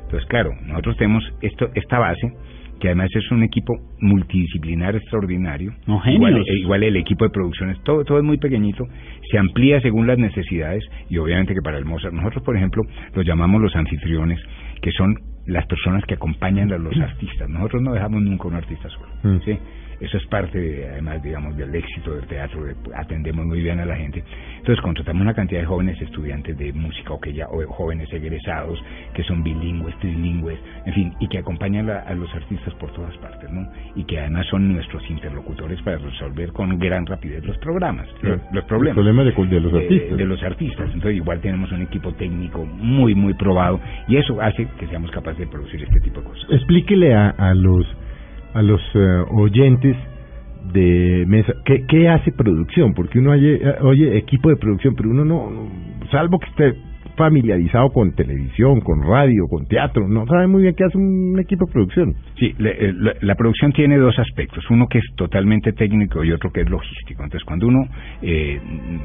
Entonces, claro, nosotros tenemos esto, esta base, que además es un equipo multidisciplinar extraordinario. No, igual, eh, igual el equipo de producciones, todo, todo es muy pequeñito, se amplía según las necesidades y obviamente que para el Mozart, nosotros por ejemplo los llamamos los anfitriones, que son las personas que acompañan a los artistas. Nosotros no dejamos nunca un artista solo. Mm. ¿sí? Eso es parte, de, además, digamos, del éxito del teatro, de- atendemos muy bien a la gente. Entonces contratamos una cantidad de jóvenes estudiantes de música o que ya o jóvenes egresados que son bilingües, trilingües, en fin, y que acompañan a, a los artistas por todas partes, ¿no? Y que además son nuestros interlocutores para resolver con gran rapidez los programas, los, los problemas. Los problemas de, de los de- artistas. de los artistas. Entonces igual tenemos un equipo técnico muy, muy probado y eso hace que seamos capaces de producir este tipo de cosas. Explíquele a, a los a los eh, oyentes de mesa. ¿qué, qué hace producción porque uno oye, eh, oye equipo de producción pero uno no, no- salvo que esté familiarizado con televisión con radio con teatro no sabe muy bien qué hace un equipo de producción Sí, le- eh, la, la producción tiene dos aspectos, uno que es totalmente técnico y otro que es logístico. Entonces, cuando uno, eh,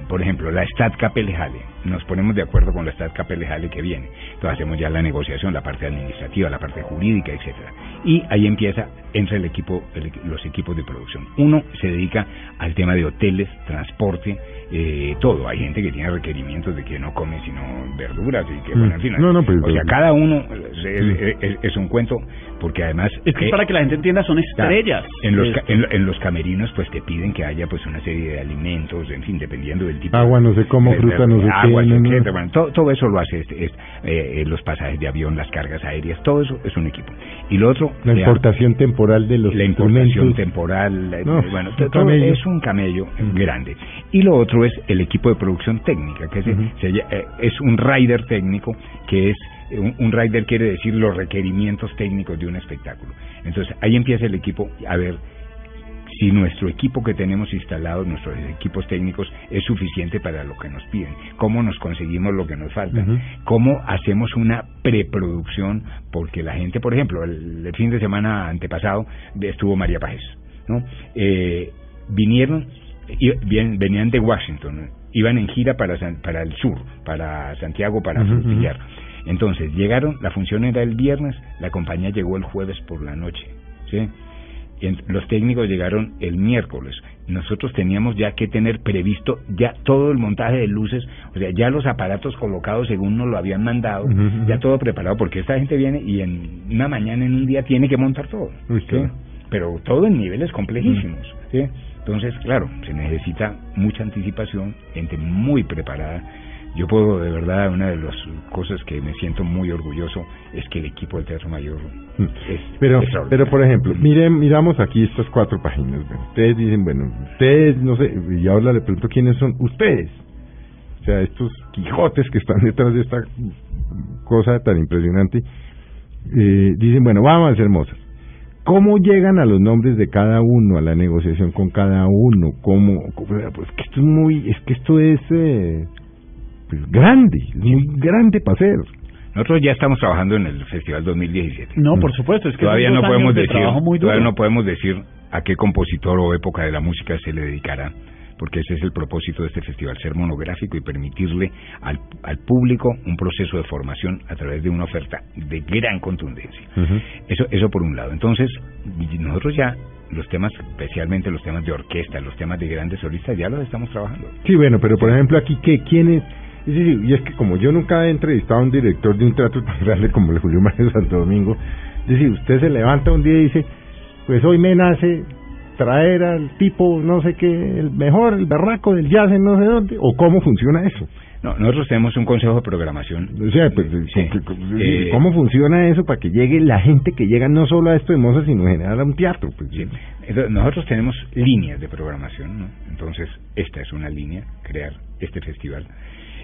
por ejemplo, la Stat Capelejale, nos ponemos de acuerdo con la Stat Capelejale que viene, entonces hacemos ya la negociación, la parte administrativa, la parte jurídica, etcétera. Y ahí empieza, entra el equipo, el- los equipos de producción. Uno se dedica al tema de hoteles, transporte, eh, todo. Hay gente que tiene requerimientos de que no come sino verduras y que, Mm. bueno, en fin. No, no, pues, o sea, pero- cada uno es, es- es un cuento, porque además... Es que eh, para que la gente entienda, son estrellas. en los, ca- en, en los camerinos pues te piden que haya pues una serie de alimentos, en fin, dependiendo del tipo. Agua, no sé cómo, de- de- fruta, no sé qué, agua, no, no. etcétera. Bueno, todo, todo eso lo hace este, es, eh, los pasajes de avión, las cargas aéreas, todo eso es un equipo. Y lo otro... la importación temporal de los la importación temporal, eh, No, bueno, todo camello. es un camello Mm. grande. Y lo otro es el equipo de producción técnica, que es, se eh, es un rider técnico, que es, eh, un, un rider quiere decir los requerimientos técnicos de un espectáculo. Entonces ahí empieza el equipo a ver si nuestro equipo que tenemos instalado, nuestros equipos técnicos, es suficiente para lo que nos piden, cómo nos conseguimos lo que nos falta, cómo hacemos una preproducción, porque la gente, por ejemplo, el, el fin de semana antepasado estuvo María Páez, ¿no? Eh, vinieron, bien- venían de Washington, iban en gira para, San- para el sur, para Santiago, para Ujú, Frutillar. Entonces llegaron, la función era el viernes, la compañía llegó el jueves por la noche, ¿sí? Los técnicos llegaron el miércoles. Nosotros teníamos ya que tener previsto ya todo el montaje de luces, o sea, ya los aparatos colocados según nos lo habían mandado, ya todo preparado, porque esta gente viene y en una mañana, en un día, tiene que montar todo. Pero todo en niveles complejísimos. ¿sí? Entonces, claro, se necesita mucha anticipación, gente muy preparada. Yo puedo, de verdad, una de las cosas que me siento muy orgulloso es que el equipo del Teatro Mayor Mm. es Pero, pero por ejemplo, miren, miramos aquí estas cuatro páginas. Ustedes dicen, bueno, ustedes, no sé, y ahora le pregunto quiénes son ustedes. O sea, estos Quijotes que están detrás de esta cosa tan impresionante. Eh, dicen, bueno, vamos a hacer Mozart. ¿Cómo llegan a los nombres de cada uno, a la negociación con cada uno? ¿Cómo? cómo- pues que esto es muy, es que esto es eh, pues, grande, es muy grande para hacer. Nosotros ya estamos trabajando en el Festival 2017. No, por supuesto, es que todavía no podemos de decir, todavía no podemos decir a qué compositor o época de la música se le dedicará, porque ese es el propósito de este festival, ser monográfico y permitirle al, al público un proceso de formación a través de una oferta de gran contundencia. Eso, eso por un lado. Entonces, nosotros ya los temas, especialmente los temas de orquesta, los temas de grandes solistas, ya los estamos trabajando. Sí, bueno, pero por ejemplo aquí, ¿qué, ¿quién es? Decir, y es que como yo nunca he entrevistado a un director de un teatro tan grande como el Julio Mario Santo Domingo, es decir, usted se levanta un día y dice, pues hoy me nace traer al tipo, no sé qué, el mejor, el berraco del jazz en no sé dónde, o cómo funciona eso. No, nosotros tenemos un consejo de programación. O sea, pues, Sí. ¿cómo- cómo- Eh, ¿cómo funciona eso para que llegue la gente que llega no solo a esto de Mozart, sino en general a un teatro? Pues, Sí. Entonces, nosotros tenemos líneas de programación, ¿no? Entonces, esta es una línea, crear este festival.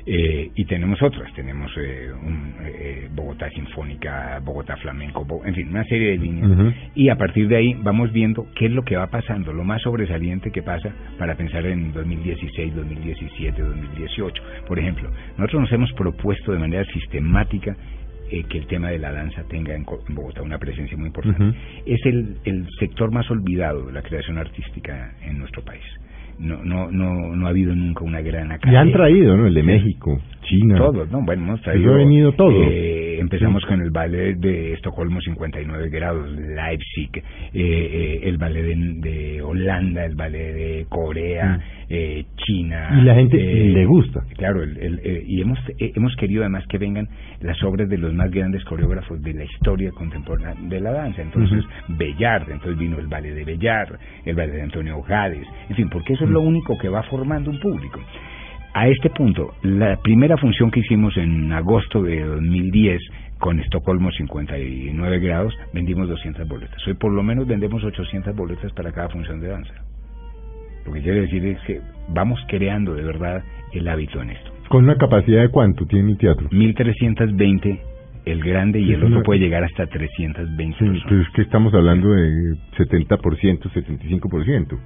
Eh, y tenemos otras, tenemos eh, un, eh, Bogotá Sinfónica, Bogotá Flamenco, Bo- en fin, una serie de líneas. Y a partir de ahí vamos viendo qué es lo que va pasando, lo más sobresaliente que pasa para pensar en 2016, 2017, 2018. Por ejemplo, nosotros nos hemos propuesto de manera sistemática eh, que el tema de la danza tenga en, Bogotá una presencia muy importante. Es el, el sector más olvidado de la creación artística en nuestro país. No, no, no, no ha habido nunca una gran Y academia. han traído, ¿no? El de Sí. México, China. Todos, ¿no? Bueno, hemos Eso traído... ha venido todo. eh, empezamos con el ballet de Estocolmo 59 grados, Leipzig, eh, eh, el ballet de, de Holanda, el ballet de Corea, eh, China. Y la gente eh, le gusta. Claro, el- el- eh, y hemos, eh, hemos querido además que vengan las obras de los más grandes coreógrafos de la historia contemporánea de la danza. Entonces, Bellard, entonces vino el ballet de Bellard, el ballet de Antonio Gades, en fin, porque eso es lo único que va formando un público. A este punto, la primera función que hicimos en agosto de 2010 con Estocolmo 59 grados, vendimos 200 boletas. Hoy por lo menos vendemos 800 boletas para cada función de danza. Lo que quiere decir es que vamos creando de verdad el hábito en esto. ¿Con una capacidad de cuánto tiene el teatro? 1320 el grande y el otro puede llegar hasta 320 Sí, personas. pues es que estamos hablando de 70%, 75%.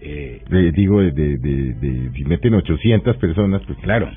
Eh, De- digo, de, de, de, de- si meten 800 personas, pues Claro,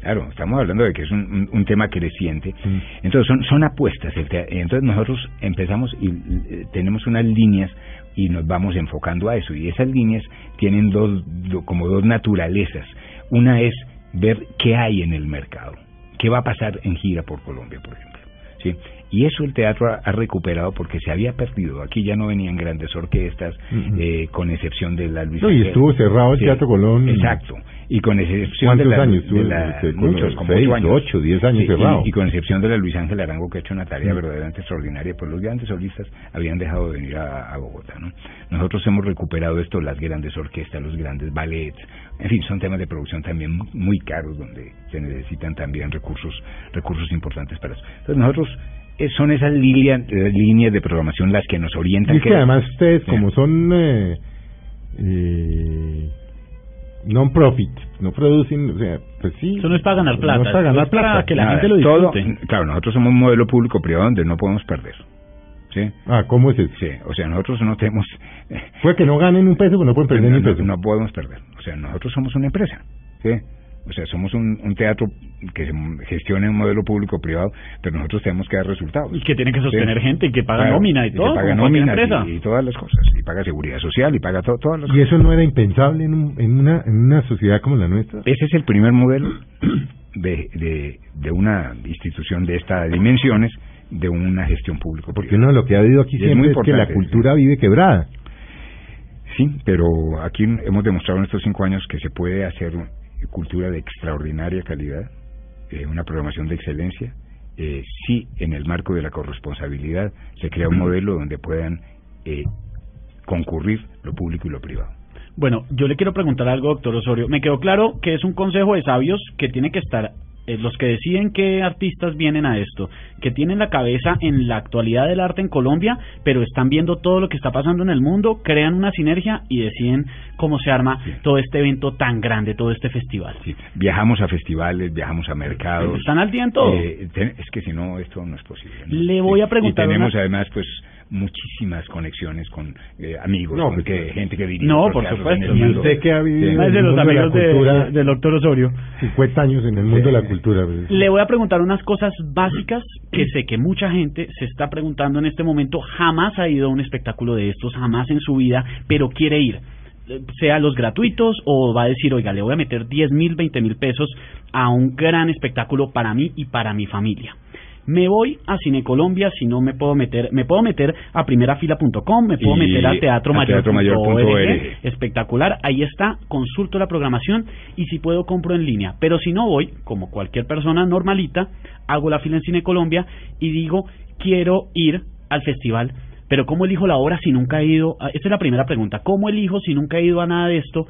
claro, estamos hablando de que es un, un- un tema creciente. Entonces son, son apuestas. Entonces nosotros empezamos y eh, tenemos unas líneas y nos vamos enfocando a eso. Y esas líneas tienen dos, do- como dos naturalezas. Una es ver qué hay en el mercado, qué va a pasar en gira por Colombia, por ejemplo. ¿sí? Y eso el teatro ha, ha recuperado porque se había perdido. Aquí ya no venían grandes orquestas, eh, con excepción de la Luis No, y estuvo cerrado el Sí, Teatro Colón. Exacto. Y con excepción ¿Cuántos de la, años estuvo? de la- muchos, como seis, ocho años. ocho, diez años Sí, cerrado. Y, y con excepción de la Luis Ángel Arango, que ha hecho una tarea verdaderamente extraordinaria, pues los grandes solistas habían dejado de venir a, a Bogotá. ¿no? Nosotros hemos recuperado esto, las grandes orquestas, los grandes ballets, en fin, son temas de producción también muy caros, donde se necesitan también recursos recursos importantes para eso. Entonces nosotros, son esas líneas, eh, líneas de programación las que nos orientan. Y es que que- además ustedes, como son eh, eh, non-profit, no producen, o sea, pues sí. Eso no es para ganar plata, No es para ganar es para plata. que la Nada, gente lo todo- disfrute. claro, nosotros somos un modelo público-privado donde no podemos perder. ¿Sí? Ah, ¿cómo es eso? Sí, o sea, nosotros no tenemos... Puede que no ganen un peso, pero no pueden perder no, ni un no- peso. no podemos perder. O sea, nosotros somos una empresa. ¿Sí? O sea, somos un, un teatro que se gestiona un modelo público-privado, pero nosotros tenemos que dar resultados. Y que tiene que sostener Sí. gente y que paga Claro, nómina y que todo, paga como cualquier nómina y, y todas las cosas. Y paga seguridad social y paga to- todas las Y cosas. eso no era impensable en, un- en, una, en una sociedad como la nuestra. Ese es el primer modelo de, de, de una institución de estas dimensiones, de una gestión pública. Porque uno de lo que ha habido aquí Es siempre muy es que la cultura vive quebrada. Sí, pero aquí hemos demostrado en estos cinco años que se puede hacer cultura de extraordinaria calidad, eh, una programación de excelencia, eh, si en el marco de la corresponsabilidad se crea un modelo donde puedan eh, concurrir lo público y lo privado. Bueno, yo le quiero preguntar algo, doctor Osorio. Me quedó claro que es un consejo de sabios que tiene que estar los que deciden qué artistas vienen a esto, que tienen la cabeza en la actualidad del arte en Colombia, pero están viendo todo lo que está pasando en el mundo, crean una sinergia y deciden cómo se arma todo este evento tan grande, todo este festival. Sí, Viajamos a festivales, viajamos a mercados. Están al día en todo. Eh, es que si no, esto no es posible. ¿no? Le voy a preguntar Y tenemos una- además, pues, muchísimas conexiones con eh, amigos, No, con pues, que, gente que dirige. No, por supuesto. en el Y mundo. usted que ha vivido Sí. en el de los de la amigos de- cultura, del doctor Osorio. 50 años en el mundo de la cultura. pues. Le voy a preguntar unas cosas básicas que sé que mucha gente se está preguntando en este momento. Jamás ha ido a un espectáculo de estos, jamás en su vida, pero quiere ir. Sea los gratuitos o va a decir, oiga, le voy a meter 10 mil, 20 mil pesos a un gran espectáculo para mí y para mi familia. Me voy a Cine Colombia, si no me puedo meter, me puedo meter a primerafila.com, me puedo Y meter a teatromayor.org, teatromayor.org. espectacular, ahí está, consulto la programación y si puedo compro en línea. Pero si no voy, como cualquier persona normalita, hago la fila en Cine Colombia y digo, quiero ir al festival. Pero ¿cómo elijo la obra si nunca he ido? a- Esta es la primera pregunta. ¿Cómo elijo si nunca he ido a nada de esto?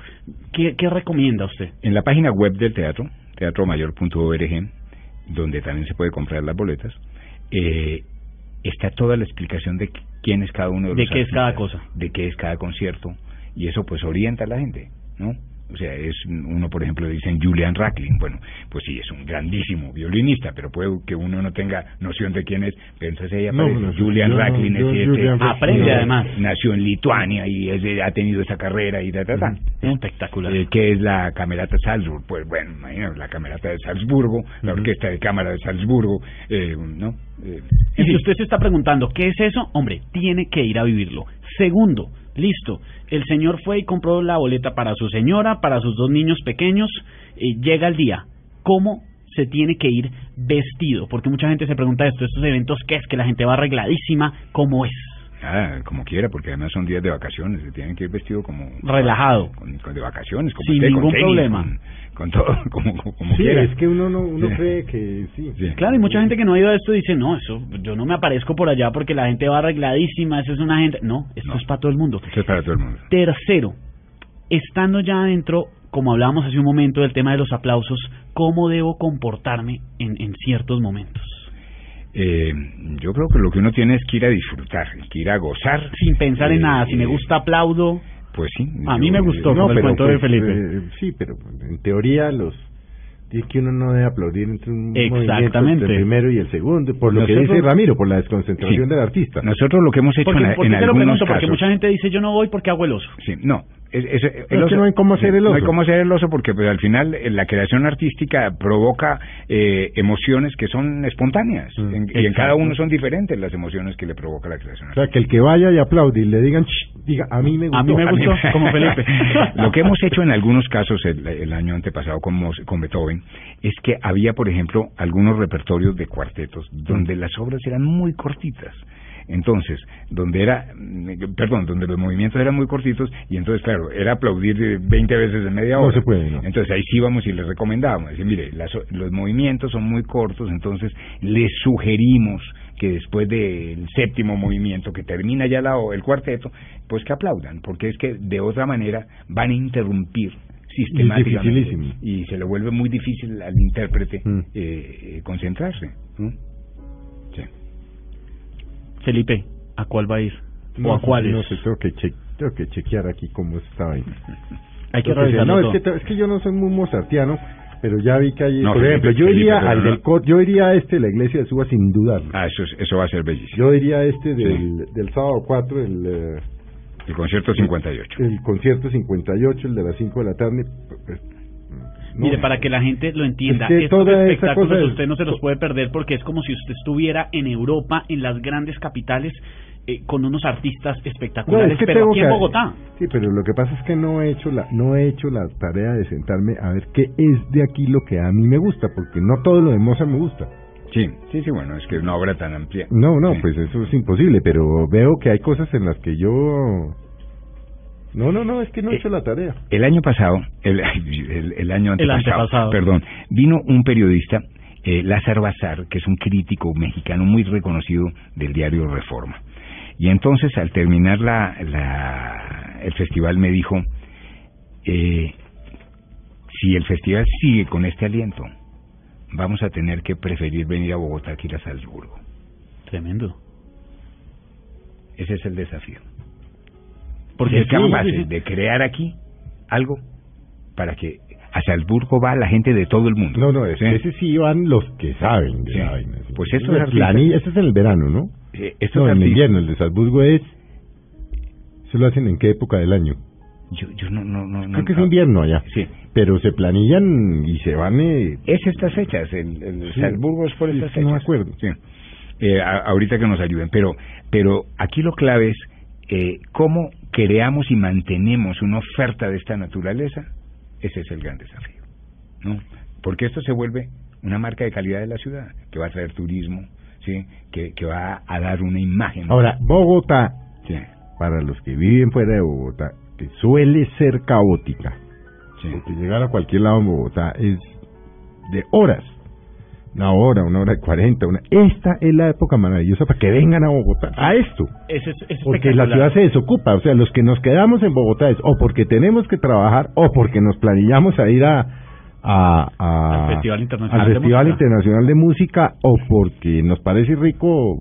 ¿Qué, qué recomienda usted? En la página web del teatro, teatromayor.org, donde también se puede comprar las boletas, eh, está toda la explicación de quién es cada uno de ¿De los qué es cada cosa? de qué es cada concierto, y eso pues orienta a la gente, ¿no? O sea, es uno, por ejemplo, dicen Julian Racklin. Bueno, pues sí, es un grandísimo violinista, pero puede que uno no tenga noción de quién es. Entonces ella No, Julian yo no, Racklin yo es Julian este, Aprende, eh, además. Nació en Lituania y es de- ha tenido esa carrera y ta, ta, ta. Espectacular. Eh, ¿Qué es la Camerata Salzburg? Pues bueno, imagínate, la Camerata de Salzburgo, la Orquesta de Cámara de Salzburgo, eh, ¿no? Eh, Y en si usted se está preguntando, ¿qué es eso? Hombre, tiene que ir a vivirlo. Segundo, listo, el señor fue y compró la boleta para su señora, para sus dos niños pequeños, y llega el día. ¿Cómo se tiene que ir vestido? Porque mucha gente se pregunta esto, estos eventos, ¿qué es? Que la gente va arregladísima, ¿cómo es? Ah, como quiera, porque además son días de vacaciones, se tienen que ir vestido como... Relajado. Con, con- de vacaciones, como Sin usted, con ningún tenis, problema. Con, con todo, como, como, como Sí, quiera. es que uno no uno Sí. cree que sí. Sí. Claro, y mucha gente que no ha ido a esto dice, no, eso, yo no me aparezco por allá porque la gente va arregladísima, eso es una gente... No, esto No. es para todo el mundo. Esto es para todo el mundo. Tercero, estando ya adentro, como hablábamos hace un momento del tema de los aplausos, ¿cómo debo comportarme en, en ciertos momentos? Eh, yo creo que lo que uno tiene es que ir a disfrutar, que ir a gozar. Sin pensar en Eh, nada, si me gusta aplaudo, Pues sí. A mí me gustó. No, el de pues, Felipe. eh, sí, pero en teoría los es que uno no debe aplaudir entre un movimiento entre el primero y el segundo, por lo que dice Ramiro, por la desconcentración Sí. del artista. Nosotros lo que hemos hecho porque, en, ¿por en algunos pregunto? Porque casos... mucha gente dice, yo no voy porque hago el oso. Sí, no. Es, es- el es que no hay cómo hacer el No hay oso. cómo hacer el oso porque pues, al final eh, la creación artística provoca eh, emociones que son espontáneas Mm, En- y en cada uno son diferentes las emociones que le provoca la creación O sea, artística. que el que vaya y aplaude y le digan, diga, a mí me gustó. A mí me gustó, como Felipe. Lo que hemos hecho en algunos casos el, el año antepasado con, con Beethoven es que había, por ejemplo, algunos repertorios de cuartetos donde las obras eran muy cortitas. Entonces, donde era, mm, perdón, donde los movimientos eran muy cortitos y entonces, claro, era aplaudir de 20 veces en media No hora. se puede, no. Entonces ahí sí íbamos y les recomendábamos, decir, mire, las- los movimientos son muy cortos, entonces les sugerimos que después del séptimo movimiento que termina ya la, el cuarteto, pues que aplaudan, porque es que de otra manera van a interrumpir sistemáticamente y se le vuelve muy difícil al intérprete Mm. eh, concentrarse. ¿no? Sí. Felipe, ¿a cuál va a ir? No, ¿O a sí, cuáles? No sé, tengo que, che- tengo que chequear aquí cómo está ahí. Hay que revisarlo No, todo. es que, es que yo no soy muy mozartiano, pero ya vi que hay, No, por Felipe, ejemplo, yo Felipe, iría pero al no. del cor- yo iría a este, la iglesia de Suba, sin dudarlo. Ah, eso, es- eso va a ser bellísimo. Yo iría a este del, del sábado 4, el, eh, El concierto 58. el concierto 58, el de las 5 de la tarde. pues, no. Mire, para que la gente lo entienda, Es que estos espectáculos es- usted no se los puede perder porque es como si usted estuviera en Europa, en las grandes capitales, eh, con unos artistas No, espectaculares, es que pero aquí que- en Bogotá. Sí, pero lo que pasa es que no he hecho la no he hecho la tarea de sentarme a ver qué es de aquí lo que a mí me gusta, porque no todo lo de Mozart me gusta. Sí, sí, sí, bueno, es que es una obra tan amplia. No, no, Sí. pues eso es imposible, pero veo que hay cosas en las que yo No, no, no, es que no he Eh, hecho la tarea. El año pasado, el, el, el año El antepasado, antepasado. perdón, vino un periodista, eh, Lázaro Bazar, que es un crítico mexicano muy reconocido del diario Reforma. Y entonces, al terminar la, la- el festival, me dijo, eh, si el festival sigue con este aliento, vamos a tener que preferir venir a Bogotá que ir a Salzburgo. Tremendo. Ese es el desafío. Porque es sí, sí. de crear aquí algo para que a Salzburgo va la gente de todo el mundo. No, no, es, ¿Sí? ese sí van los que saben de Sí. la vaina. sí. Pues Ese es artistas- plani- ese es en el verano, ¿no? Eh, No, en artistas- invierno, el de Salzburgo es... ¿Se lo hacen en qué época del año? Yo, yo no, no, no, no- Creo que es no- invierno allá. Sí. Pero se planillan y se van... Eh, Es estas fechas, el, el Sí. Salzburgo es por Sí, estas sí, no fechas. me acuerdo. Sí. Eh, a- ahorita que nos ayuden, pero, pero aquí lo clave es eh, cómo creamos y mantenemos una oferta de esta naturaleza. Ese es el gran desafío, ¿no? Porque esto se vuelve una marca de calidad de la ciudad, que va a traer turismo, sí, que, que va a dar una imagen. Ahora, Bogotá, sí, para los que viven fuera de Bogotá, que suele ser caótica, sí. porque llegar a cualquier lado en Bogotá es de horas. Una hora, una hora y cuarenta. Una... Esta es la época maravillosa para que vengan a Bogotá, a esto. Ese es, es Porque la ciudad se desocupa. O sea, los que nos quedamos en Bogotá es o porque tenemos que trabajar o porque nos planillamos a ir a, a, a- Al Festival Internacional al de Festival Música. Internacional de Música o porque nos parece rico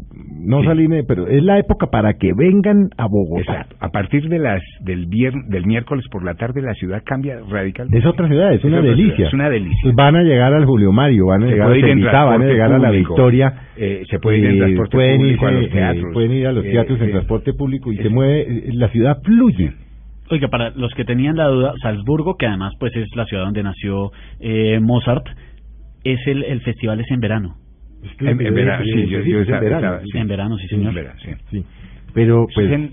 no Sí. salir, pero es la época para que vengan a Bogotá. Exacto. A partir de las del vier- del miércoles por la tarde la ciudad cambia radicalmente. Es otra ciudad, es una delicia. ciudad, es una delicia. Pues van a llegar al Julio Mario, van a Se llegar a en van a llegar a la. Victoria. Eh, se puede ir en eh, transporte pueden público a irse, los teatros. eh, pueden ir a los Eh, teatros en eh, transporte público y se mueve, la ciudad fluye. Oiga, para los que tenían la duda, Salzburgo, que además pues es la ciudad donde nació eh, Mozart, es el, el festival es en verano. En, en verano, sí, yo, yo en verano, estaba- sí. En verano, sí, señor. en verano, sí. Sí. Pero pues es en,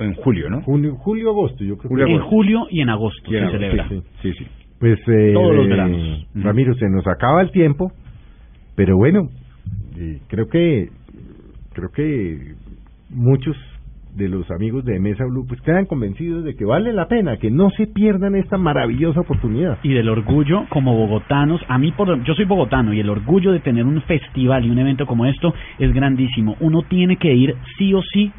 en julio, ¿no? junio, julio, agosto, yo creo Julio, que En agosto. julio y en agosto Y en se agosto, celebra. sí, Sí, sí. Pues eh, Todos los eh, veranos. Ramiro, se nos acaba el tiempo, pero bueno, eh, creo que creo que muchos de los amigos de Mesa Blue pues quedan convencidos de que vale la pena, que no se pierdan esta maravillosa oportunidad. y del orgullo como bogotanos. A mí, por, yo soy bogotano y el orgullo de tener un festival y un evento como esto es grandísimo. Uno tiene que ir sí o sí.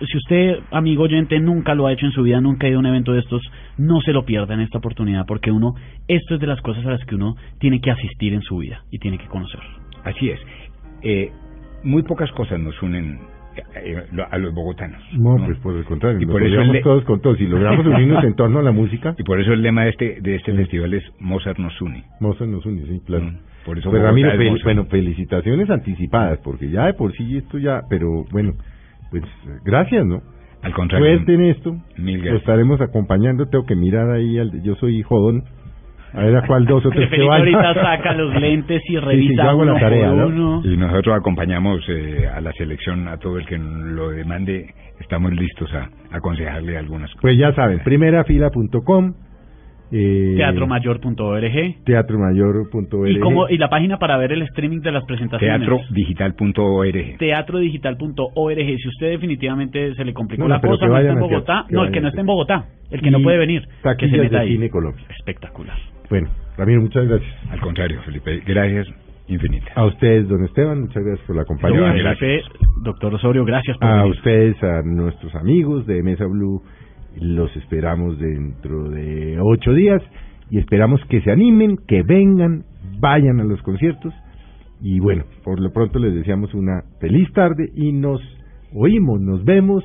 Si usted, amigo oyente, nunca lo ha hecho en su vida, nunca ha ido a un evento de estos, no se lo pierda en esta oportunidad, porque uno, esto es de las cosas a las que uno tiene que asistir en su vida y tiene que conocer. Así es. Eh, muy pocas cosas nos unen a los bogotanos. No, ¿no? pues por el contrario, Y por eso le- todos con todos. Si logramos unirnos en torno a la música, Y por eso el lema de este, de este festival es Mozart nos une. Mozart nos une, sí, claro. Mm, Por eso Pues Ramiro, fel- Mozart. bueno, felicitaciones anticipadas, porque ya de por sí esto ya, pero bueno, pues gracias, ¿no? Al contrario. Suerte en esto. Mil Lo gracias. estaremos acompañando. Tengo que mirar ahí al yo soy jodón. A ver a cuál dos o tres que ahorita saca los lentes y sí, revisa yo hago la uno tarea, por ¿no? Y nosotros acompañamos eh, a la selección, a todo el que lo demande, estamos listos a aconsejarle algunas cosas. Pues ya saben, primerafila.com, eh, Teatromayor.org teatromayor.org. y, como, y la página para ver el streaming de las presentaciones. Teatrodigital.org. teatrodigital.org. Si usted definitivamente se le complicó No, la cosa, que no está en Bogotá, no, el que no está en. Bogotá, el que Y no puede venir, que se meta de ahí. Cine Colombia. Espectacular. Bueno, Ramiro, muchas gracias. Al contrario, Felipe, gracias infinitas. A ustedes, don Esteban, muchas gracias por la compañía. Giovanni, Felipe, doctor Osorio, gracias por A venir. ustedes, a nuestros amigos de Mesa Blue, los esperamos dentro de ocho días y esperamos que se animen, que vengan, vayan a los conciertos y bueno, por lo pronto les deseamos una feliz tarde y nos oímos, nos vemos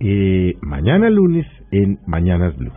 eh, mañana lunes en Mañanas Blue.